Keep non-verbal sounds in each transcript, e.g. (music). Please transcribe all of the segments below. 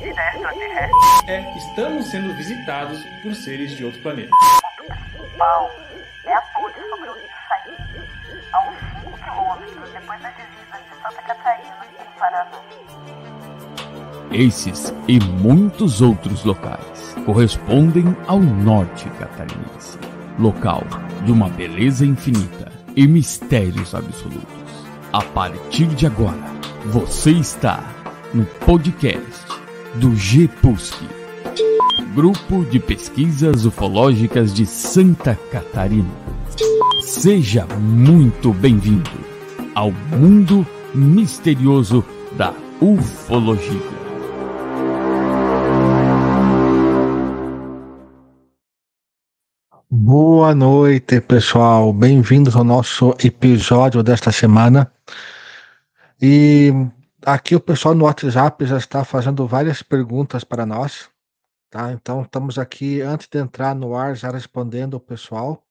Vida extraterrestre. É, estamos sendo visitados por seres de outro planeta. O principal é a ponte sobre o rio Saí, a uns 5 quilômetros depois da divisa de Santa Catarina, em Paraná. Esses e muitos outros locais correspondem ao norte catarinense, local de uma beleza infinita e mistérios absolutos. A partir de agora, você está no podcast do GPUSC, Grupo de Pesquisas Ufológicas de Santa Catarina. Seja muito bem-vindo ao mundo misterioso da ufologia. Boa noite, pessoal. Bem-vindos ao nosso episódio desta semana. E aqui o pessoal no WhatsApp já está fazendo várias perguntas para nós, tá? Então estamos aqui antes de entrar no ar já respondendo o pessoal,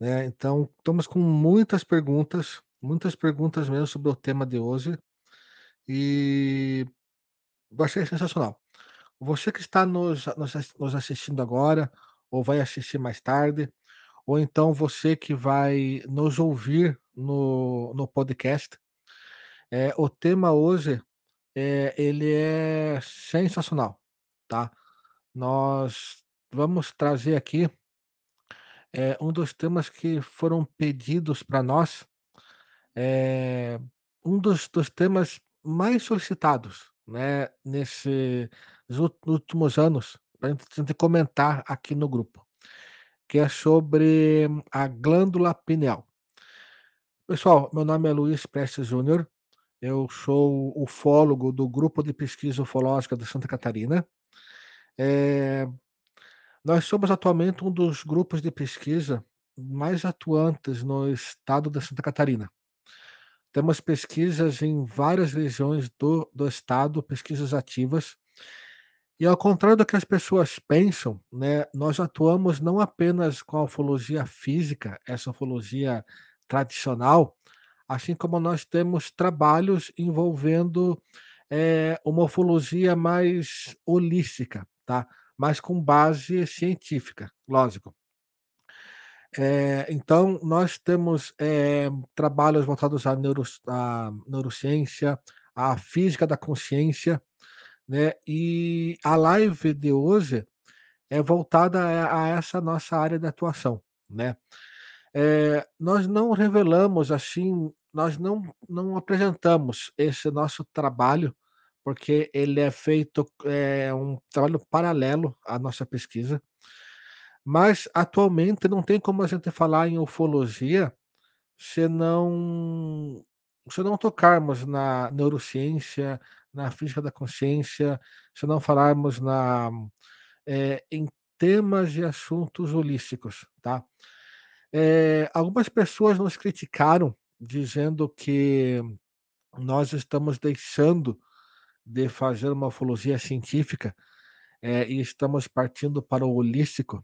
né? Então estamos com muitas perguntas, muitas perguntas mesmo sobre o tema de hoje e vai ser sensacional. Você que está nos, nos, nos assistindo agora ou vai assistir mais tarde, ou então você que vai nos ouvir no, no podcast, é, o tema hoje é, ele é sensacional, tá? Nós vamos trazer aqui é, um dos temas que foram pedidos para nós, é, um dos, dos temas mais solicitados, né, nesses últimos anos, para a gente comentar aqui no grupo, que é sobre a glândula pineal. Pessoal, meu nome é Luiz Prestes Júnior, eu sou ufólogo do Grupo de Pesquisa Ufológica de Santa Catarina. É, nós somos atualmente um dos grupos de pesquisa mais atuantes no estado de Santa Catarina. Temos pesquisas em várias regiões do, do estado, pesquisas ativas, e ao contrário do que as pessoas pensam, né, nós atuamos não apenas com a ufologia física, essa ufologia tradicional, assim como nós temos trabalhos envolvendo é, uma ufologia mais holística, tá? mas com base científica, lógico. É, então, nós temos é, trabalhos voltados à, neuro, à neurociência, à física da consciência, né? E a live de hoje é voltada a, a essa nossa área de atuação, né? É, nós não revelamos assim, nós não, não apresentamos esse nosso trabalho, porque ele é feito, é um trabalho paralelo à nossa pesquisa, mas atualmente não tem como a gente falar em ufologia se não, se não tocarmos na neurociência, na física da consciência, se não falarmos na, é, em temas e assuntos holísticos, tá? É, algumas pessoas nos criticaram dizendo que nós estamos deixando de fazer uma ufologia científica é, e estamos partindo para o holístico.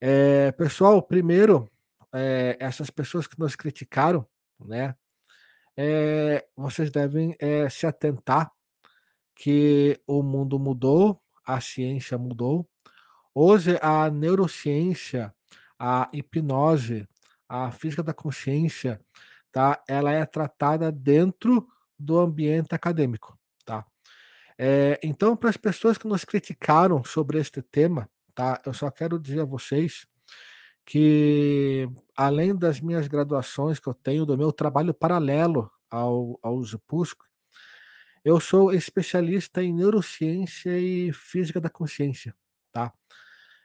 É, pessoal, primeiro, essas pessoas que nos criticaram, né? é, vocês devem é, se atentar que o mundo mudou, a ciência mudou. Hoje, a neurociência, a hipnose, a física da consciência, tá? Ela é tratada dentro do ambiente acadêmico, tá? É, então, para as pessoas que nos criticaram sobre este tema, tá? Eu só quero dizer a vocês que além das minhas graduações que eu tenho, do meu trabalho paralelo ao, ao ZUPUSC, eu sou especialista em neurociência e física da consciência, tá?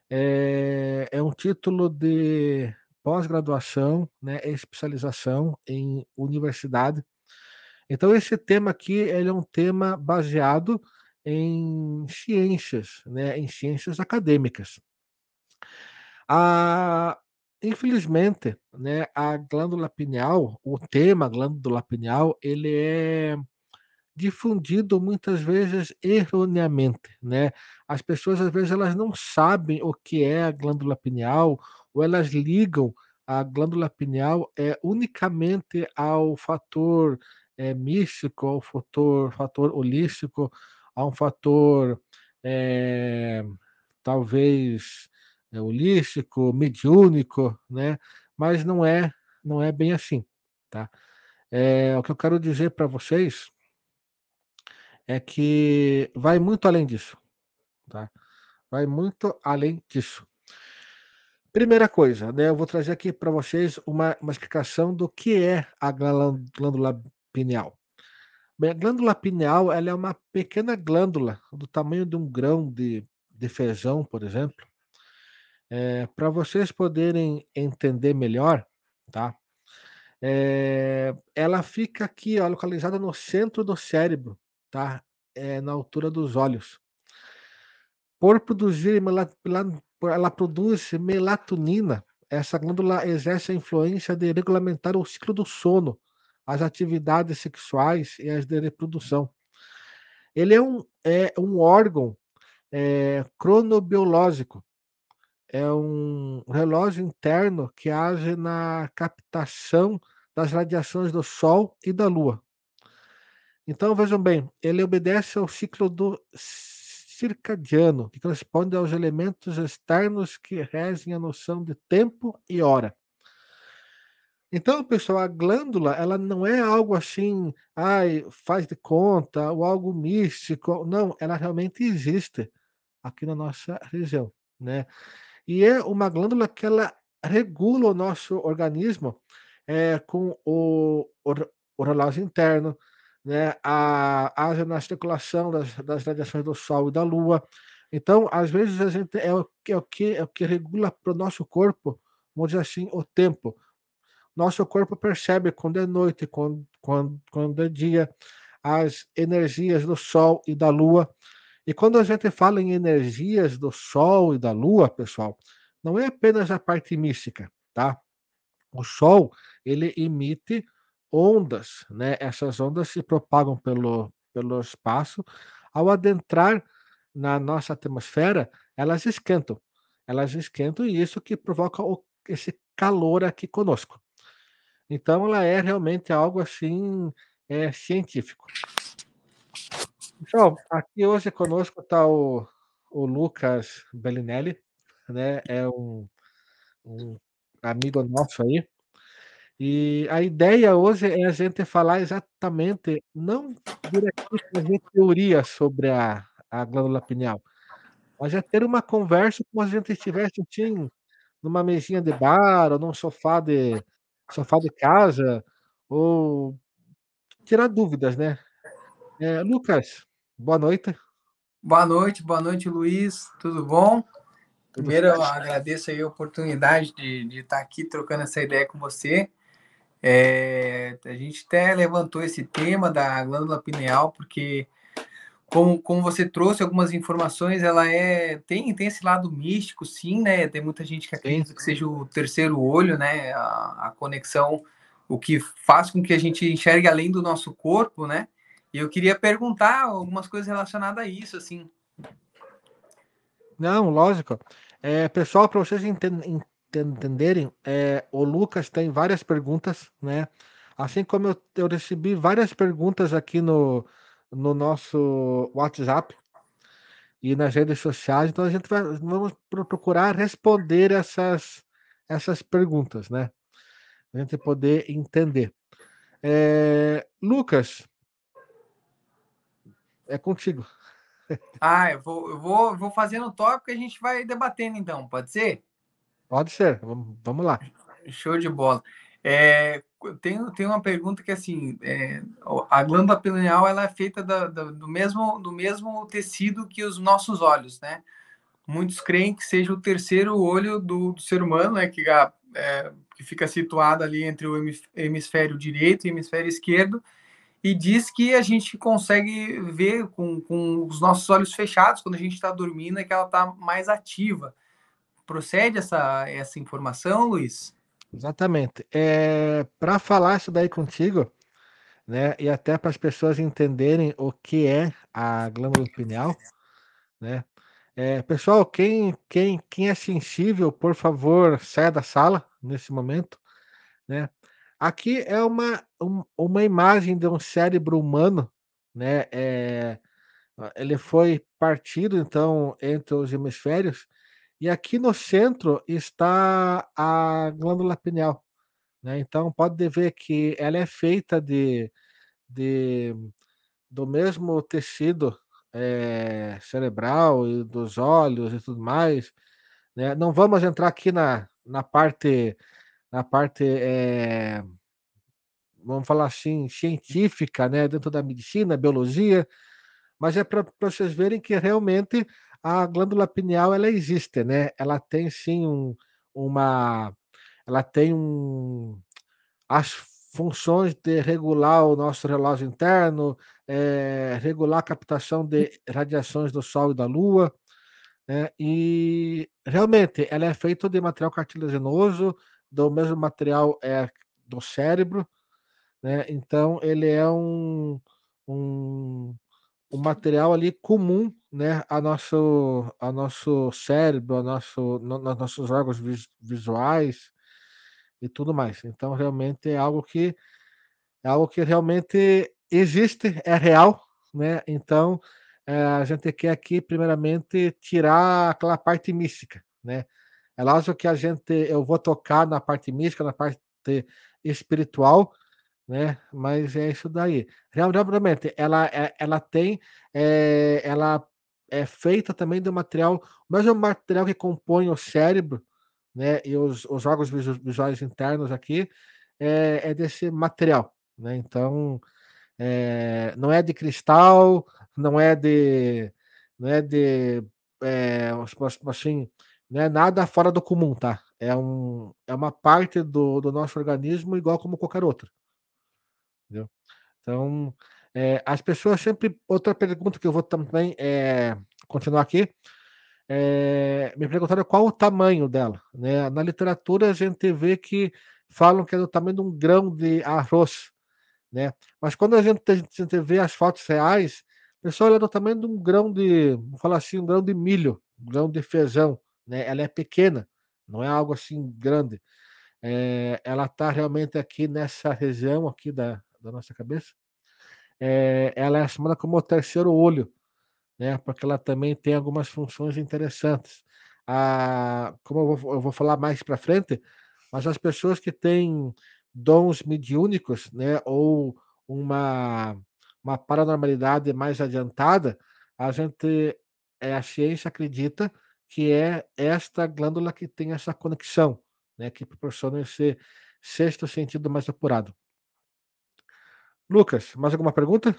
É, é um título de pós-graduação, né, especialização em universidade. Então esse tema aqui ele é um tema baseado em ciências, né, em ciências acadêmicas. A, infelizmente, né, a glândula pineal, o tema glândula pineal, ele é difundido muitas vezes erroneamente, né? As pessoas às vezes elas não sabem o que é a glândula pineal ou elas ligam a glândula pineal é unicamente ao fator é, místico, ao fator, fator holístico, a um fator é, talvez é, holístico, mediúnico, né? Mas não é, não é bem assim, tá? É, o que eu quero dizer para vocês é que vai muito além disso, tá? Vai muito além disso. Primeira coisa, né, eu vou trazer aqui para vocês uma, uma explicação do que é a glândula pineal. Bem, a glândula pineal ela é uma pequena glândula do tamanho de um grão de, de feijão, por exemplo. É, para vocês poderem entender melhor, tá? É, ela fica aqui, ó, localizada no centro do cérebro, tá? É, na altura dos olhos. Por produzir ela produz melatonina. Essa glândula exerce a influência de regulamentar o ciclo do sono, as atividades sexuais e as de reprodução. Ele é um, é um órgão é, cronobiológico, é um relógio interno que age na captação das radiações do Sol e da Lua. Então, vejam bem, ele obedece ao ciclo do circadiano, que corresponde aos elementos externos que regem a noção de tempo e hora. Então, pessoal, a glândula, ela não é algo assim, ai, faz de conta, ou algo místico. Não, ela realmente existe aqui na nossa região, né? E é uma glândula que ela regula o nosso organismo é, com o, o, o relógio interno, né, a, age na circulação das, das radiações do Sol e da Lua. Então, às vezes, a gente é o, é o, que, é o que regula para o nosso corpo, vamos dizer assim, o tempo. Nosso corpo percebe quando é noite, quando, quando, quando é dia, as energias do Sol e da Lua. E quando a gente fala em energias do Sol e da Lua, pessoal, não é apenas a parte mística, tá? O Sol, ele emite ondas, né? Essas ondas se propagam pelo, pelo espaço. Ao adentrar na nossa atmosfera, elas esquentam. Elas esquentam e isso que provoca o, esse calor aqui conosco. Então, ela é realmente algo assim é, científico. Pessoal, aqui hoje conosco está o, o Lucas Bellinelli, né? É um, um amigo nosso aí, e a ideia hoje é a gente falar exatamente, não diretamente fazer teoria sobre a, a glândula pineal, mas é ter uma conversa como se a gente estivesse assim, numa mesinha de bar, ou num sofá de, sofá de casa, ou tirar dúvidas, né? É, Lucas, boa noite. Boa noite, boa noite, Luiz. Tudo bom? Primeiro, eu agradeço aí a oportunidade de, de estar aqui trocando essa ideia com você. É, a gente até levantou esse tema da glândula pineal, porque, como, como você trouxe algumas informações, ela é tem, tem esse lado místico, sim, né? Tem muita gente que acredita que seja o terceiro olho, né? A, a conexão, o que faz com que a gente enxergue além do nosso corpo, né? E eu queria perguntar algumas coisas relacionadas a isso, assim. Não, lógico. É, pessoal, para vocês entenderem entenderem, é, o Lucas tem várias perguntas, né? Assim como eu, eu recebi várias perguntas aqui no, no nosso WhatsApp e nas redes sociais, então a gente vai vamos procurar responder essas, essas perguntas, né? A gente poder entender. É, Lucas, é contigo. Ah, eu vou, eu vou, vou fazendo tópico e a gente vai debatendo então, pode ser? Pode ser, vamos lá. Show de bola. É, tem, tem uma pergunta que assim, é, a glândula pineal ela é feita da, da, do, mesmo, do mesmo tecido que os nossos olhos, né? Muitos creem que seja o terceiro olho do, do ser humano, né? Que, é, que fica situado ali entre o hemisfério direito e o hemisfério esquerdo, e diz que a gente consegue ver com, com os nossos olhos fechados quando a gente está dormindo, é que ela está mais ativa. Procede essa, essa informação, Luiz? Exatamente. É, para falar isso daí contigo, né, e até para as pessoas entenderem o que é a glândula pineal, né? É, pessoal, quem, quem, quem é sensível, por favor, saia da sala nesse momento, né? Aqui é uma, um, uma imagem de um cérebro humano, né? É, ele foi partido então entre os hemisférios e aqui no centro está a glândula pineal, né? Então pode ver que ela é feita de, de do mesmo tecido é, cerebral e dos olhos e tudo mais, né? Não vamos entrar aqui na, na parte na parte é, vamos falar assim científica, né? Dentro da medicina, biologia, mas é para vocês verem que realmente a glândula pineal ela existe, né? Ela tem sim um, uma, ela tem um, as funções de regular o nosso relógio interno, é, regular a captação de radiações do Sol e da Lua, né? E realmente ela é feita de material cartilaginoso, do mesmo material é do cérebro, né? Então ele é um, um um material ali comum, né, a nosso, a nosso cérebro, a nosso, no, nos nossos órgãos visuais e tudo mais. Então, realmente é algo que é algo que realmente existe, é real, né? Então, é, a gente quer aqui, primeiramente, tirar aquela parte mística, né? É lógico que a gente, eu vou tocar na parte mística, na parte espiritual, né? Mas é isso daí. Realmente, ela, é, ela tem, é, ela é feita também do material, o mesmo material que compõe o cérebro, né? E os, os órgãos visuais internos aqui é, é desse material, né? Então, é, não é de cristal, não é de, não é de, é, assim, não é nada fora do comum, tá? É, um, é uma parte do, do nosso organismo igual como qualquer outra. Entendeu? Então, é, as pessoas sempre. Outra pergunta que eu vou também é, continuar aqui. É, me perguntaram qual o tamanho dela. Né? Na literatura, a gente vê que falam que é do tamanho de um grão de arroz. Né? Mas quando a gente, a gente vê as fotos reais, o pessoal é do tamanho de um grão de, vou falar assim, um grão de milho, um grão de feijão. Né? Ela é pequena, não é algo assim grande. É, ela está realmente aqui nessa região aqui da, da nossa cabeça, é, ela é chamada como o terceiro olho, né? Porque ela também tem algumas funções interessantes. A, como eu vou, eu vou falar mais para frente, mas as pessoas que têm dons mediúnicos, né? Ou uma uma paranormalidade mais adiantada, a gente, é, a ciência acredita que é esta glândula que tem essa conexão, né, que proporciona esse sexto sentido mais apurado. Lucas, mais alguma pergunta?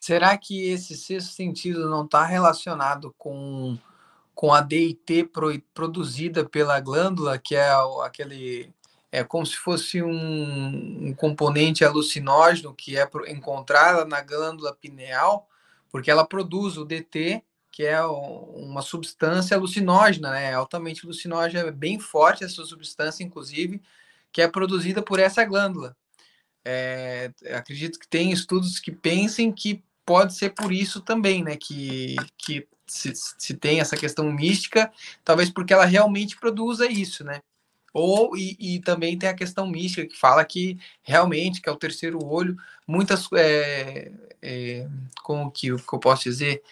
Será que esse sexto sentido não está relacionado com, com a DIT pro, produzida pela glândula, que é aquele. É como se fosse um, um componente alucinógeno que é encontrada na glândula pineal, porque ela produz o DT, que é uma substância alucinógena, né? altamente alucinógena, é bem forte essa substância, inclusive, que é produzida por essa glândula. É, acredito que tem estudos que pensem que pode ser por isso também, né? Que, que se, se tem essa questão mística, talvez porque ela realmente produza isso, né? Ou e, e, também tem a questão mística que fala que realmente que é o terceiro olho, muitas é, é, como que, que, eu posso dizer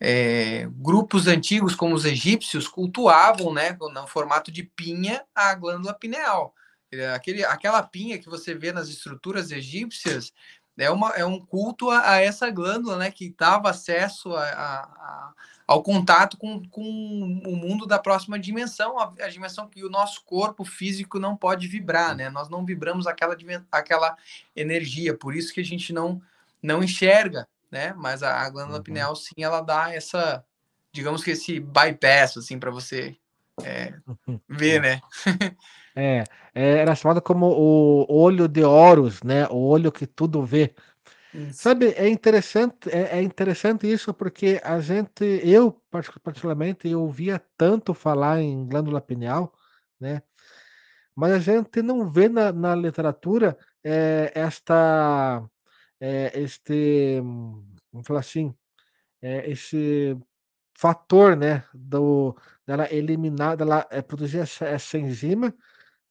é, grupos antigos como os egípcios cultuavam, né, no formato de pinha a glândula pineal. É, aquele, aquela pinha que você vê nas estruturas egípcias é, uma, é um culto a, a essa glândula, né, que dava acesso a, a, ao contato com, com o mundo da próxima dimensão, a, a, dimensão que o nosso corpo físico não pode vibrar, né? Nós não vibramos aquela, aquela energia, por isso que a gente não, não enxerga, né? Mas a, a glândula uhum. pineal, sim, ela dá essa, digamos que esse bypass, assim, para você é, (laughs) ver, né? (laughs) É, é, era chamado como o olho de Horus, né? O olho que tudo vê. Isso. Sabe, é interessante, é, é, interessante isso porque a gente, eu particularmente, eu ouvia tanto falar em glândula pineal, né? Mas a gente não vê na, na literatura é, esta, é, este, vamos falar assim, é, esse fator, né, do, dela eliminar, dela é, produzir essa, essa enzima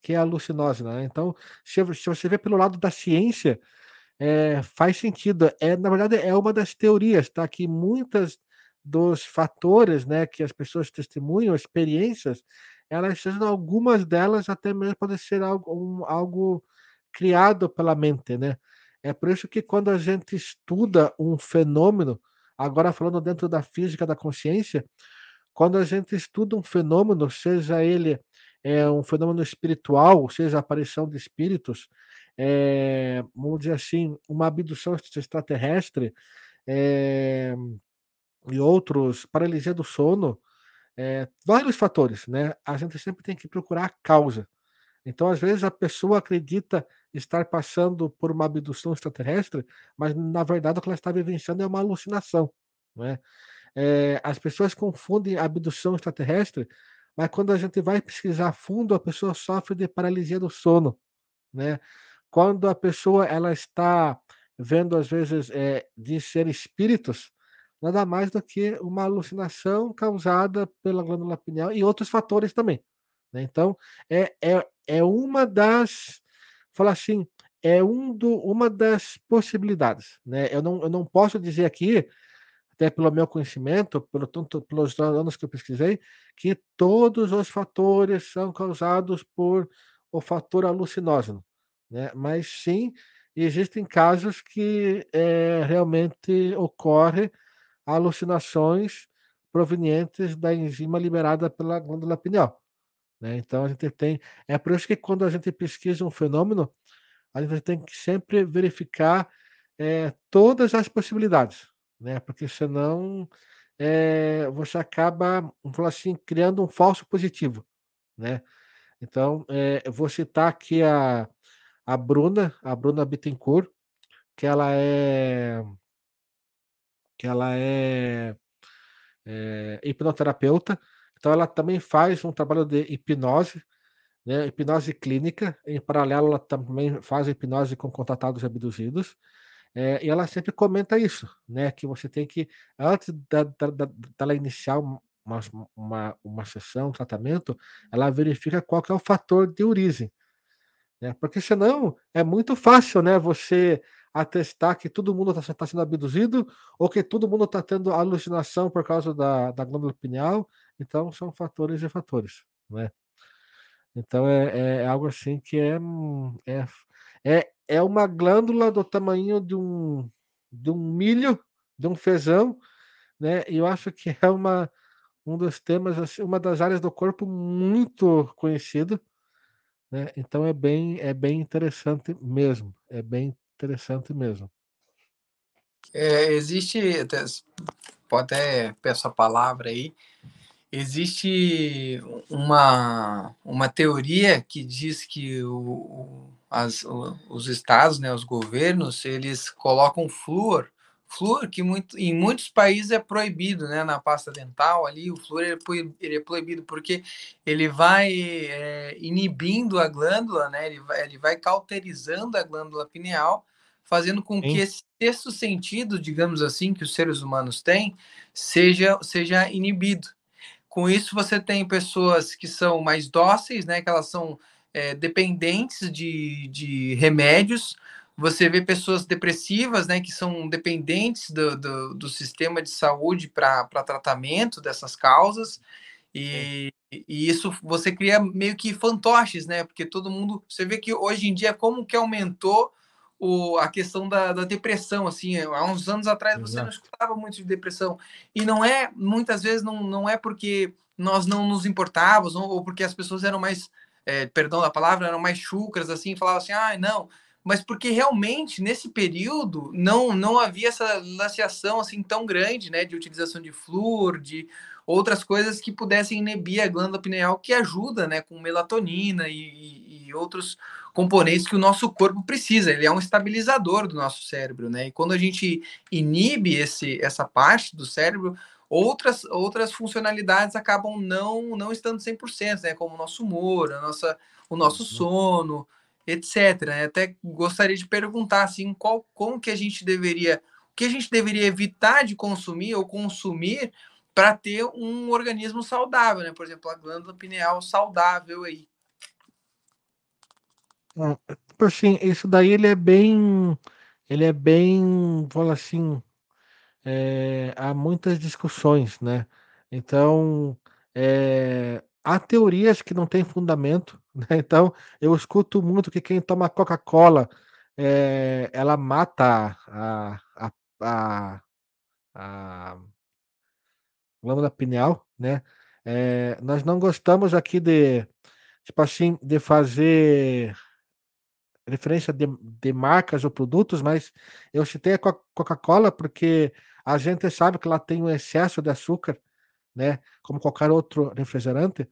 que é alucinógena. Né? Então, se, você vê pelo lado da ciência, é, faz sentido. É, na verdade, é uma das teorias, tá? Que muitas dos fatores, né, que as pessoas testemunham, experiências, elas algumas delas até mesmo podem ser algo, um, algo criado pela mente, né? É por isso que quando a gente estuda um fenômeno, agora falando dentro da física da consciência, quando a gente estuda um fenômeno, seja ele é, um fenômeno espiritual, seja a aparição de espíritos, é, vamos dizer assim, uma abdução extraterrestre é, e outros, paralisia do sono, é, vários fatores, né? A gente sempre tem que procurar a causa. Então, às vezes, a pessoa acredita estar passando por uma abdução extraterrestre, mas na verdade o que ela está vivenciando é uma alucinação. Né? É, as pessoas confundem abdução extraterrestre, mas quando a gente vai pesquisar a fundo, a pessoa sofre de paralisia do sono. Né? Quando a pessoa ela está vendo, às vezes, é, de ser espíritos, nada mais do que uma alucinação causada pela glândula pineal e outros fatores também. Né? Então, é, é, é uma das, falar assim, é um do, uma das possibilidades. Né? Eu, não, eu não posso dizer aqui, até pelo meu conhecimento, pelo tanto pelos anos que eu pesquisei, que todos os fatores são causados por o fator alucinógeno. Né? Mas sim, existem casos que é, realmente ocorre alucinações provenientes da enzima liberada pela glândula pineal. Né? Então a gente tem. É por isso que quando a gente pesquisa um fenômeno, a gente tem que sempre verificar é, todas as possibilidades, né? Porque senão é, você acaba, vamos assim, criando um falso positivo, né? Então, é, eu vou citar aqui a, a Bruna, a Bruna Bittencourt, que ela é que ela é, é, hipnoterapeuta, então ela também faz um trabalho de hipnose, né, hipnose clínica, em paralelo ela também faz hipnose com contratados abduzidos, é, e ela sempre comenta isso, né, que você tem que, antes da, da, da, dela iniciar uma, uma, uma sessão, um tratamento, ela verifica qual que é o fator de origem, né, porque senão é muito fácil, né, você atestar que todo mundo está tá sendo abduzido ou que todo mundo está tendo alucinação por causa da, da glândula pineal. Então, são fatores e fatores, né? Então, é, é algo assim que é, é, é, é uma glândula do tamanho de um, de um milho, de um feijão, né? E eu acho que é uma, um dos temas, assim, uma das áreas do corpo muito conhecido, né? Então é bem, é bem interessante mesmo, é bem interessante mesmo. É, existe, pode até peço a palavra aí, existe uma, uma teoria que diz que o, as, os estados, né, os governos, eles colocam flúor Flúor, que muito, em muitos países é proibido, né? Na pasta dental ali, o flúor ele é, ele é proibido porque ele vai é, inibindo a glândula, né? Ele vai, ele vai cauterizando a glândula pineal, fazendo com Sim. que esse sexto sentido, digamos assim, que os seres humanos têm, seja, seja inibido. Com isso, você tem pessoas que são mais dóceis, né? Que elas são é, dependentes de, de remédios, você vê pessoas depressivas, né, que são dependentes do, do, do sistema de saúde para tratamento dessas causas, e, e, isso você cria meio que fantoches, né, porque todo mundo, você vê que hoje em dia como que aumentou o, a questão da, da depressão, assim, há uns anos atrás você não escutava muito de depressão, e não é, muitas vezes, não, não é porque nós não nos importávamos, ou porque as pessoas eram mais, é, perdão da palavra, eram mais chucras, assim, falavam assim, ah, não, mas porque realmente nesse período não não havia essa laceação assim tão grande, né, de utilização de flúor, de outras coisas que pudessem inibir a glândula pineal, que ajuda, né, com melatonina e, e, outros componentes que o nosso corpo precisa. Ele é um estabilizador do nosso cérebro, né? E quando a gente inibe esse essa parte do cérebro, outras outras funcionalidades acabam não não estando 100%, né, como o nosso humor, a nossa o nosso uhum. sono, etc. Né? Até gostaria de perguntar assim, qual, como que a gente deveria, o que a gente deveria evitar de consumir ou consumir para ter um organismo saudável, né? Por exemplo, a glândula pineal saudável aí. Assim, isso daí ele é bem ele é bem, fala assim, é, há muitas discussões, né? Então, é, há teorias que não têm fundamento, (laughs) né? Então, eu escuto muito que quem toma Coca-Cola, é, ela mata a, a, a, a glândula pineal, né? É, nós não gostamos aqui de, tipo assim, de fazer referência de, de marcas ou produtos, mas eu citei a Coca-Cola porque a gente sabe que ela tem um excesso de açúcar, né? Como qualquer outro refrigerante,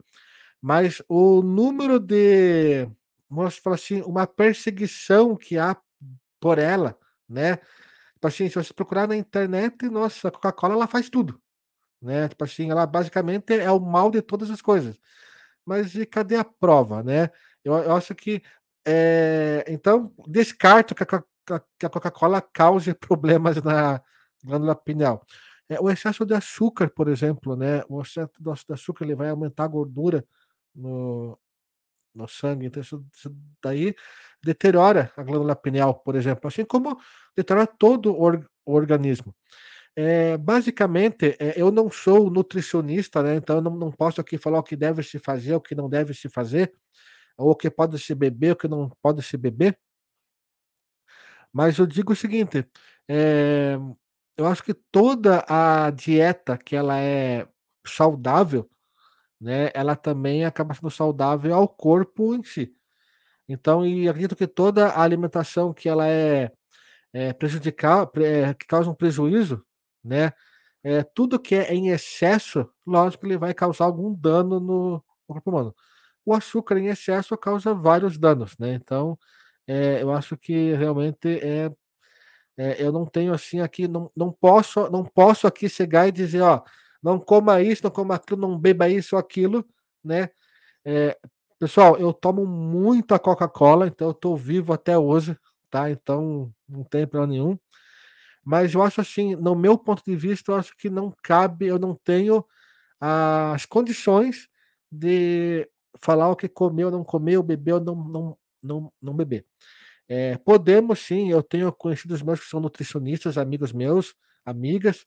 mas o número de, vamos falar assim, uma perseguição que há por ela, né? Tipo assim, se você procurar na internet, nossa, a Coca-Cola ela faz tudo, né? Tipo assim, ela basicamente é o mal de todas as coisas. Mas e cadê a prova, né? Eu, eu acho que é, então descarto que a, que a Coca-Cola cause problemas na glândula pineal. É, o excesso de açúcar, por exemplo, né? O excesso de açúcar ele vai aumentar a gordura no, no sangue, então isso, isso daí deteriora a glândula pineal, por exemplo, assim como deteriora todo o, or, o organismo. É, basicamente, é, eu não sou nutricionista, né? Então eu não, não posso aqui falar o que deve se fazer, o que não deve se fazer ou o que pode se beber, o que não pode se beber. Mas eu digo o seguinte, é, eu acho que toda a dieta que ela é saudável, né, ela também acaba sendo saudável ao corpo em si. Então, e acredito que toda a alimentação que ela é, é é, que causa um prejuízo, né, é, tudo que é em excesso, lógico ele vai causar algum dano no, no corpo humano o açúcar em excesso causa vários danos, né? Então, é, eu acho que realmente é, é, eu não tenho assim aqui, não, não posso, não posso aqui chegar e dizer, ó, não coma isso, não coma aquilo, não beba isso ou aquilo, né? É, pessoal, eu tomo muita Coca-Cola, então eu estou vivo até hoje, tá? Então não tem problema nenhum. Mas eu acho assim, no meu ponto de vista, eu acho que não cabe, eu não tenho as condições de falar o que comeu, não comeu, bebeu, não, não, não, não beber. É, podemos sim, eu tenho conhecidos meus que são nutricionistas, amigos meus, amigas.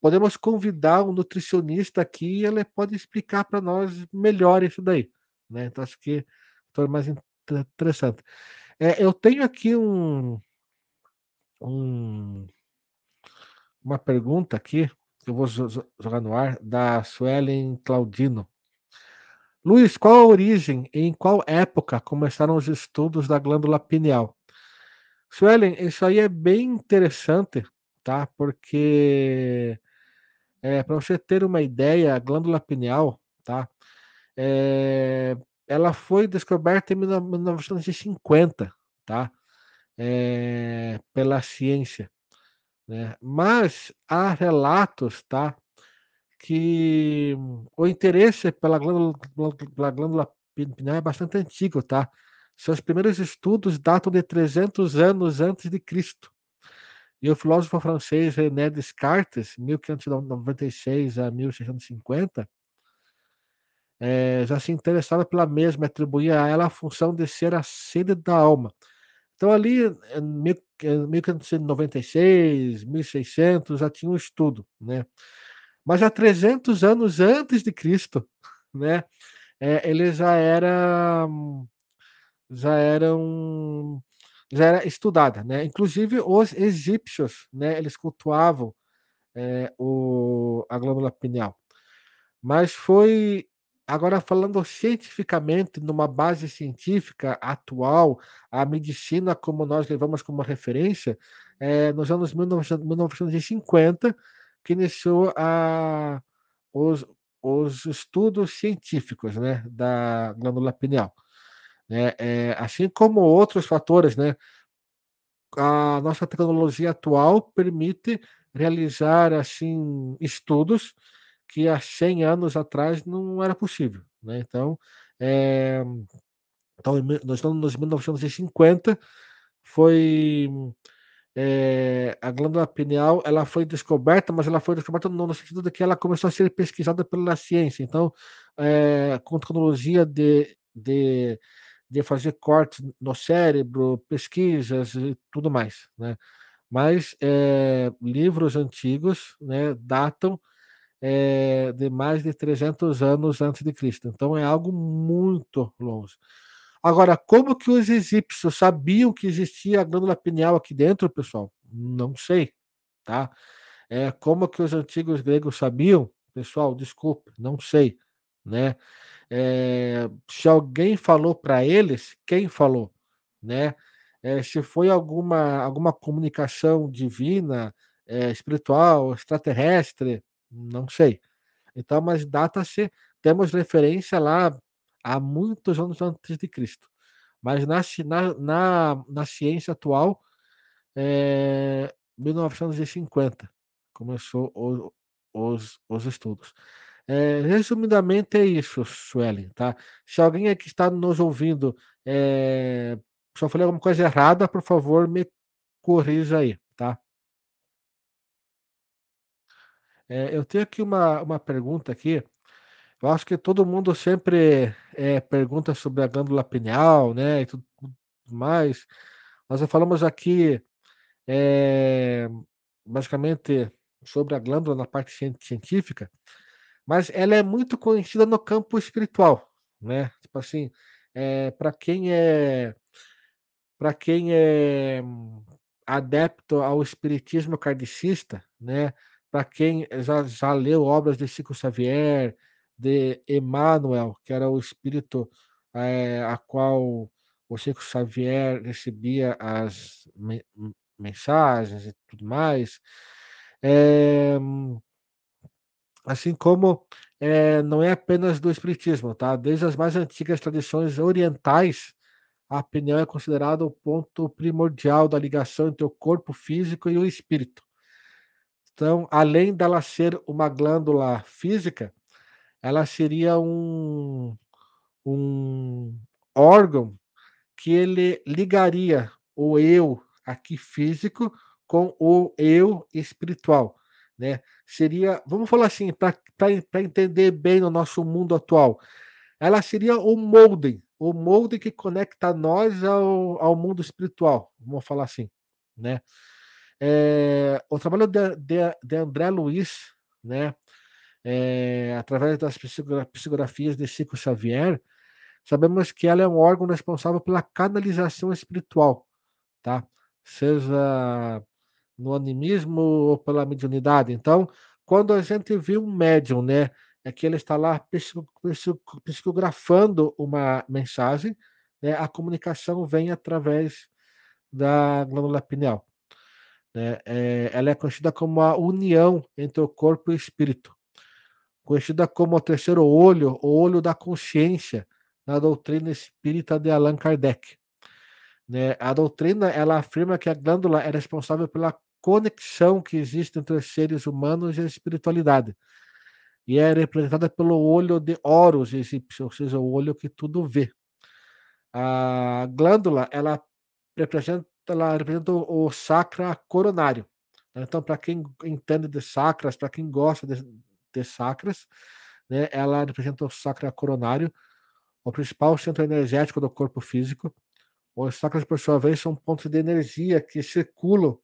Podemos convidar um nutricionista aqui e ele pode explicar para nós melhor isso daí. Né? Então, acho que torna mais interessante. É, eu tenho aqui um, um, uma pergunta aqui, que eu vou jogar no ar, da Suelen Claudino. Luiz, qual a origem e em qual época começaram os estudos da glândula pineal? Suelen, isso aí é bem interessante, tá? Porque é, para você ter uma ideia, a glândula pineal, tá? É, ela foi descoberta em 1950, tá? É, pela ciência, né? Mas há relatos, tá? que o interesse pela glândula, pela glândula pineal é bastante antigo, tá? Seus primeiros estudos datam de 300 anos antes de Cristo. E o filósofo francês René Descartes, 1596 a 1650, é, já se interessava pela mesma, atribuía a ela a função de ser a sede da alma. Então, ali, em 1596, 1600, já tinha um estudo, né? Mas há 300 anos antes de Cristo, (laughs) né, é, ele já era já eram já era estudada, né? Inclusive os egípcios, né, eles cultuavam é, o, a glândula pineal. Mas foi agora falando cientificamente, numa base científica atual, a medicina como nós levamos como referência, é, nos anos 1950 que iniciou a, os, os estudos científicos né, da glândula pineal. Né? É, assim como outros fatores, né? a nossa tecnologia atual permite realizar assim estudos que há 100 anos atrás não era possível. Né? Então, é, então, nós estamos nos 1950, foi é, a glândula pineal ela foi descoberta, mas ela foi descoberta no, no, sentido de que ela começou a ser pesquisada pela ciência. Então, é, com tecnologia de, de, de fazer cortes no cérebro, pesquisas e tudo mais. Né? mas é, livros antigos né, datam é, de mais de 300 anos antes de Cristo. Então é algo muito longe. Agora, como que os egípcios sabiam que existia a glândula pineal aqui dentro, pessoal? Não sei, tá? É, como que os antigos gregos sabiam? Pessoal, desculpe, não sei, né? É, se alguém falou para eles, quem falou, né? É, se foi alguma alguma comunicação divina, é, espiritual, extraterrestre, não sei. Então, mas data-se, temos referência lá há muitos anos antes de Cristo. Mas na, na, na, na ciência atual, é, 1950 começou o, os, os estudos. É, resumidamente é isso, Suelen, tá? Se alguém aqui está nos ouvindo, é, se eu falei alguma coisa errada, por favor, me corrija aí, tá? É, eu tenho aqui uma, uma pergunta aqui eu acho que todo mundo sempre é, pergunta sobre a glândula pineal, né, e tudo mais. Nós já falamos aqui, é, basicamente, sobre a glândula na parte científica, mas ela é muito conhecida no campo espiritual, né? Tipo assim, é, para quem é para quem é adepto ao espiritismo kardecista, né? Para quem já, já leu obras de Chico Xavier, de Emmanuel, que era o espírito é, a qual o Chico Xavier recebia as me mensagens e tudo mais. É, assim como é, não é apenas do espiritismo, tá? Desde as mais antigas tradições orientais, a opinião é considerada o ponto primordial da ligação entre o corpo físico e o espírito. Então, além dela ser uma glândula física, ela seria um, um órgão que ele ligaria o eu aqui físico com o eu espiritual, né? Seria, vamos falar assim, para entender bem no nosso mundo atual, ela seria o molde, o molde que conecta nós ao, ao mundo espiritual, vamos falar assim, né? É, o trabalho de, de, de André Luiz, né? é, através das psicografias de Chico Xavier, sabemos que ela é um órgão responsável pela canalização espiritual, tá? Seja no animismo ou pela mediunidade. Então, quando a gente vê um médium, né, é que ele está lá psicografando uma mensagem, né, a comunicação vem através da glândula pineal. Né? É, ela é conhecida como a união entre o corpo e o espírito conhecida como o terceiro olho, o olho da consciência, na doutrina espírita de Allan Kardec. Né? A doutrina ela afirma que a glândula é responsável pela conexão que existe entre os seres humanos e a espiritualidade. E é representada pelo olho de Horus egípcio, ou seja, o olho que tudo vê. A glândula, ela representa, ela representa o chakra coronário. Então, para quem entende de chakras, para quem gosta de, de né? Ela representa o chakra coronário, o principal centro energético do corpo físico. Os chakras, por sua vez, são pontos de energia que circulam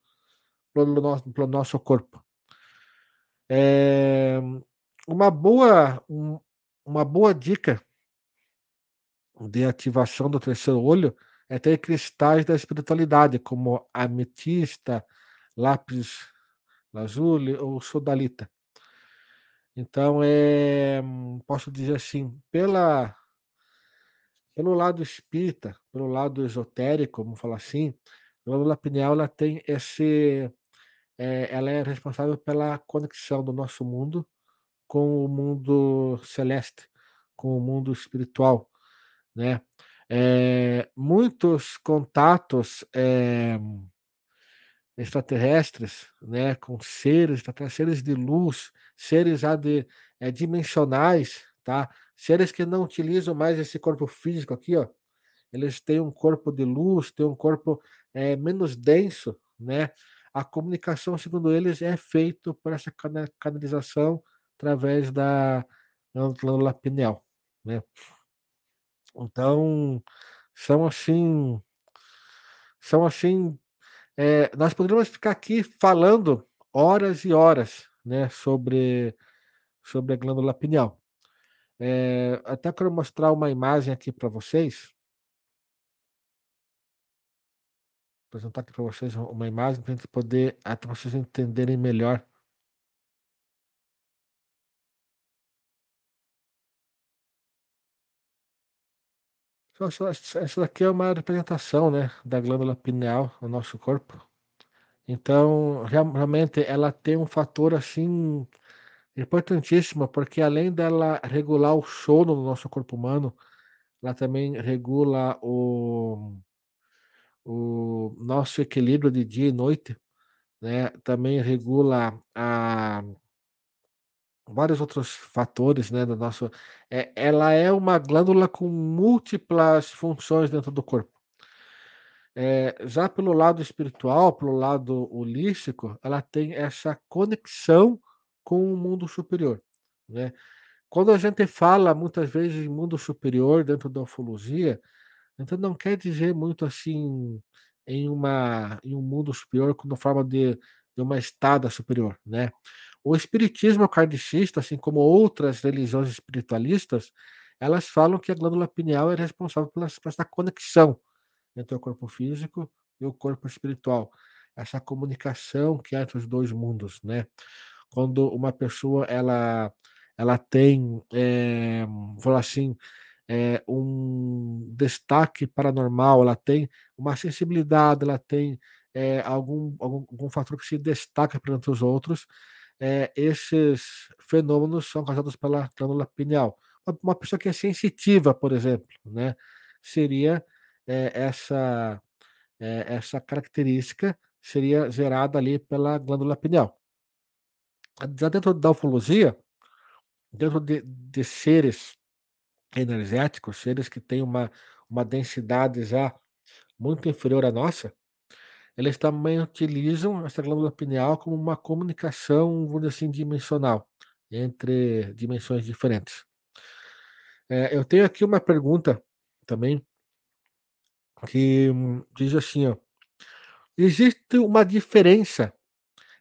pelo nosso, pelo nosso corpo. É, uma boa um, uma boa dica de ativação do terceiro olho é ter cristais da espiritualidade, como ametista, lápis lazuli ou sodalita. Então, é, posso dizer assim, pela, pelo lado espírita, pelo lado esotérico, vamos falar assim, a glândula pineal ela tem esse, é, ela é responsável pela conexão do nosso mundo com o mundo celeste, com o mundo espiritual, né? É, muitos contatos é, extraterrestres, né, com seres, seres de luz, seres é, dimensionais, tá? Seres que não utilizam mais esse corpo físico aqui, ó. Eles têm um corpo de luz, têm um corpo menos denso, né? A comunicação, segundo eles, é feita por essa canalização através da glândula pineal, né? Então, são assim, são assim É, nós poderíamos ficar aqui falando horas e horas né, sobre, sobre a glândula pineal. É, até quero mostrar uma imagem aqui para vocês. Apresentar aqui para vocês uma imagem para gente poder, até vocês entenderem melhor. Essa daqui é uma representação né, da glândula pineal no nosso corpo. Então, realmente, ela tem um fator assim importantíssimo, porque além dela regular o sono no nosso corpo humano, ela também regula o, o nosso equilíbrio de dia e noite, né? Também regula a vários outros fatores, né, do nosso é, ela é uma glândula com múltiplas funções dentro do corpo. É, já pelo lado espiritual, pelo lado holístico, ela tem essa conexão com o mundo superior, né? Quando a gente fala muitas vezes em mundo superior dentro da ufologia, então não quer dizer muito assim em uma em um mundo superior como forma de, de uma estada superior, né? O espiritismo kardecista, assim como outras religiões espiritualistas, elas falam que a glândula pineal é responsável pela, por essa conexão entre o corpo físico e o corpo espiritual, essa comunicação que há entre os dois mundos, né? Quando uma pessoa ela ela tem, é, vou falar assim, é, um destaque paranormal, ela tem uma sensibilidade, ela tem é, algum, algum, algum fator que se destaca perante os outros, é, esses fenômenos são causados pela glândula pineal. Uma, uma, pessoa que é sensitiva, por exemplo, né, seria essa, essa característica seria gerada ali pela glândula pineal. Já dentro da ufologia, dentro de, de seres energéticos, seres que têm uma, uma densidade já muito inferior à nossa, eles também utilizam essa glândula pineal como uma comunicação, vamos dizer assim, dimensional, entre dimensões diferentes. É, eu tenho aqui uma pergunta também, que diz assim, ó, existe uma diferença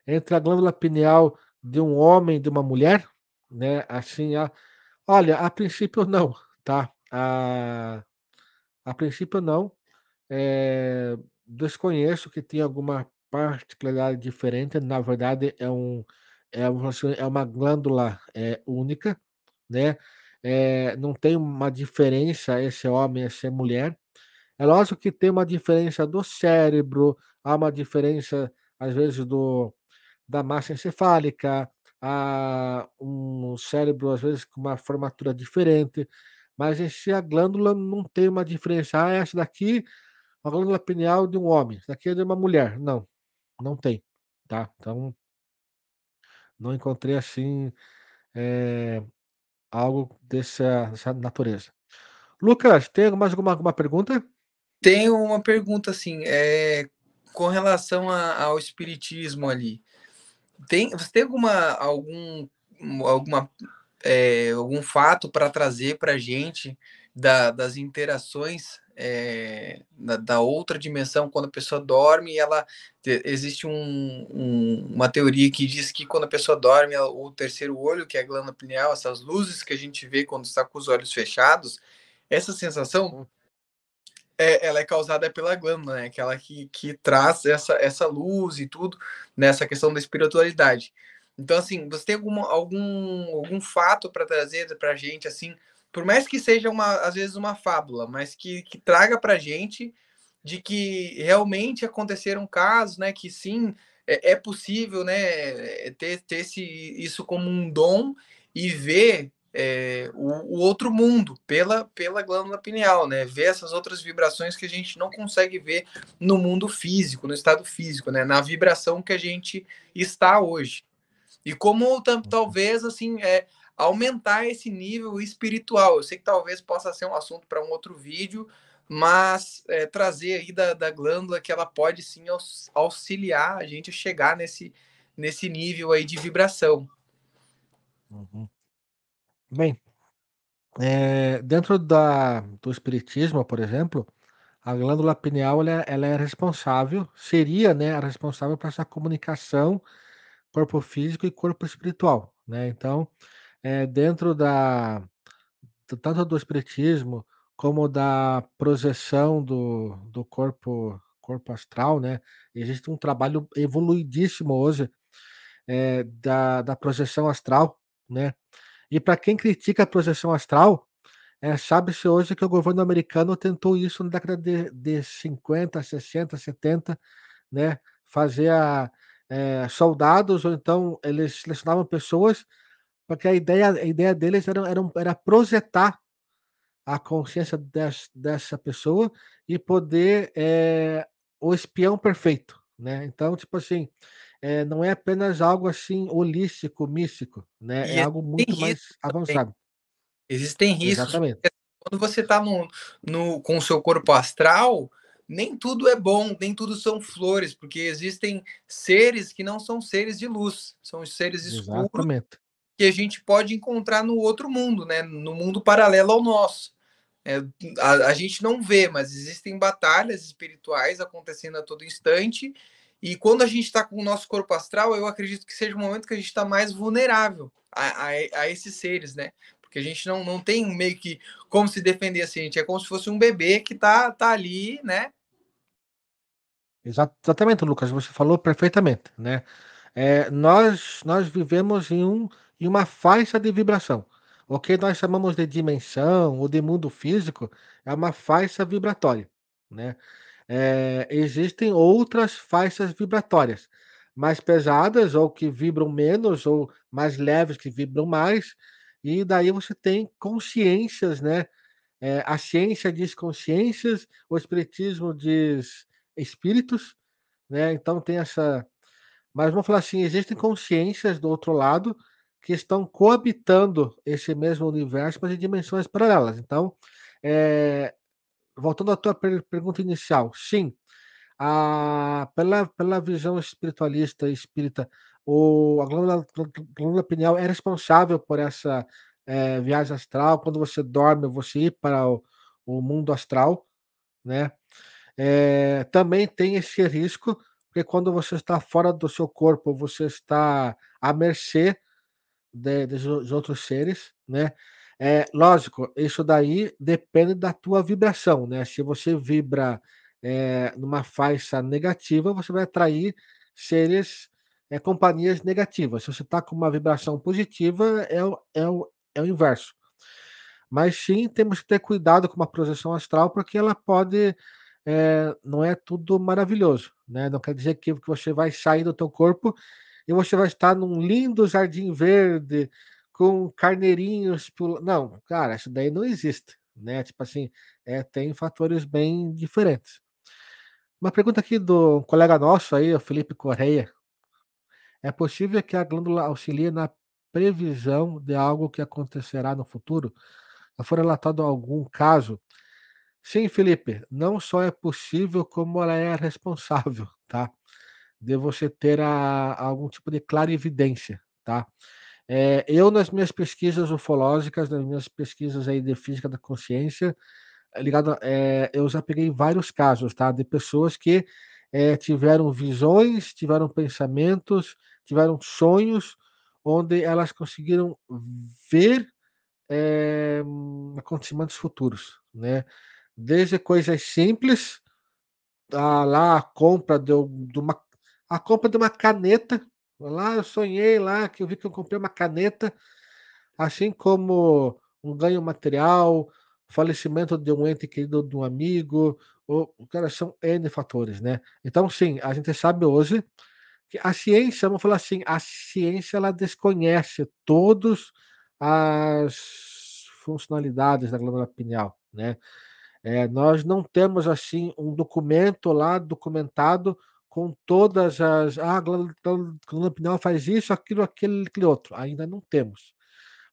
entre a glândula pineal de um homem e de uma mulher? Né? Assim, a, olha, a princípio não, tá? A, a princípio não. É, desconheço que tenha alguma particularidade diferente. Na verdade, é um é, uma, é uma glândula é, única, né? É, não tem uma diferença esse homem, essa mulher. É lógico que tem uma diferença do cérebro, há uma diferença, às vezes, do, da massa encefálica, há um cérebro, às vezes, com uma formatura diferente, mas em si a glândula não tem uma diferença. Ah, essa daqui, a glândula pineal de um homem, essa daqui é de uma mulher. Não, não tem, tá? Então, não encontrei, assim, é, algo dessa, dessa natureza. Lucas, tem mais alguma, alguma pergunta? Tenho uma pergunta assim, é, com relação a, ao espiritismo ali. Tem, você tem alguma algum alguma é, algum fato para trazer para a gente da, das interações é, da, da, outra dimensão quando a pessoa dorme ela existe um, um, uma teoria que diz que quando a pessoa dorme o terceiro olho que é a glândula pineal essas luzes que a gente vê quando está com os olhos fechados essa sensação é, ela é causada pela glândula, né? Aquela que, que traz essa, essa luz e tudo nessa questão da espiritualidade. Então, assim, você tem algum, algum, algum fato para trazer para a gente, assim, por mais que seja uma, às vezes uma fábula, mas que, que traga para a gente de que realmente aconteceram casos, né? Que sim, é, é possível, né? Ter, ter esse, isso como um dom e ver é, o, o, outro mundo pela, pela glândula pineal, né? Ver essas outras vibrações que a gente não consegue ver no mundo físico, no estado físico, né? Na vibração que a gente está hoje. E como talvez assim é, aumentar esse nível espiritual. Eu sei que talvez possa ser um assunto para um outro vídeo, mas é, trazer aí da, da glândula que ela pode sim auxiliar a gente a chegar nesse, nesse nível aí de vibração. Uhum. Bem, é, dentro da, do espiritismo, por exemplo, A glândula pineal ela, é, ela é responsável, seria, né, a responsável por essa comunicação corpo físico e corpo espiritual, né? Então, é, dentro da tanto do espiritismo como da projeção do, do corpo corpo astral, né? Existe um trabalho evoluidíssimo hoje é, da, da projeção astral, né? E para quem critica a projeção astral, é, sabe-se hoje que o governo americano tentou isso na década de, de 50, 60, 70, né? Fazer a, é, soldados, ou então eles selecionavam pessoas, porque a ideia, a ideia deles era, era, era projetar a consciência des, dessa pessoa e poder é, o espião perfeito, né? Então, tipo assim, é, não é apenas algo assim holístico, místico, né? E é algo muito mais avançado. Também. Existem riscos. Exatamente. Quando você está no, no, com o seu corpo astral, nem tudo é bom, nem tudo são flores, porque existem seres que não são seres de luz, são os seres escuros Exatamente. que a gente pode encontrar no outro mundo, né? No mundo paralelo ao nosso. É, a, a, gente não vê, mas existem batalhas espirituais acontecendo a todo instante. E quando a gente está com o nosso corpo astral, eu acredito que seja o momento que a gente está mais vulnerável a, a, a, esses seres, né? Porque a gente não, não tem meio que como se defender assim, gente é como se fosse um bebê que tá, tá ali, né? Exatamente, Lucas, você falou perfeitamente, né? É, nós, nós vivemos em, um, em uma faixa de vibração. O que nós chamamos de dimensão ou de mundo físico é uma faixa vibratória, né? É, existem outras faixas vibratórias, mais pesadas ou que vibram menos ou mais leves que vibram mais, e daí você tem consciências, né? É, a ciência diz consciências, o espiritismo diz espíritos, né? Então tem essa. Mas vamos falar assim: existem consciências do outro lado que estão coabitando esse mesmo universo, mas em dimensões paralelas. Então, é... voltando à tua per pergunta inicial, sim, a... pela, pela visão espiritualista espírita, o... a glândula, glândula pineal é responsável por essa é, viagem astral. Quando você dorme, você ir para o, o mundo astral, né? É, também tem esse risco, porque quando você está fora do seu corpo, você está à mercê de, de, dos outros seres, né? É, lógico, isso daí depende da tua vibração, né? Se você vibra é, numa faixa negativa, você vai atrair seres, é, companhias negativas. Se você está com uma vibração positiva, é o, é, o, é o inverso. Mas sim, temos que ter cuidado com uma projeção astral, porque ela pode é, não é tudo maravilhoso, né? Não quer dizer que, você vai sair do teu corpo e você vai estar num lindo jardim verde com carneirinhos pulando. Não, cara, isso daí não existe, né? Tipo assim, é, tem fatores bem diferentes. Uma pergunta aqui do colega nosso aí, o Felipe Correia. É possível que a glândula auxilie na previsão de algo que acontecerá no futuro? Já foi relatado algum caso Sim, Felipe, não só é possível, como ela é responsável, (laughs) tá? De você ter a, algum tipo de clarividência, tá? É, eu, nas minhas pesquisas ufológicas, nas minhas pesquisas aí de física da consciência, ligado, é, eu já peguei vários casos, tá? De pessoas que é, tiveram visões, tiveram pensamentos, tiveram sonhos, onde elas conseguiram ver é, acontecimentos futuros, né? desde coisas simples, a, lá a compra de, de uma a compra de uma caneta. Lá eu sonhei lá que eu vi que eu comprei uma caneta, assim como um ganho material, falecimento de um ente querido de um amigo, ou, cara, são N fatores, né? Então, sim, a gente sabe hoje que a ciência, vamos falar assim, a ciência ela desconhece todas as funcionalidades da glândula pineal, né? É, nós não temos assim um documento lá documentado com todas as. Ah, a glândula pineal faz isso, aquilo, aquele, aquele outro. Ainda não temos.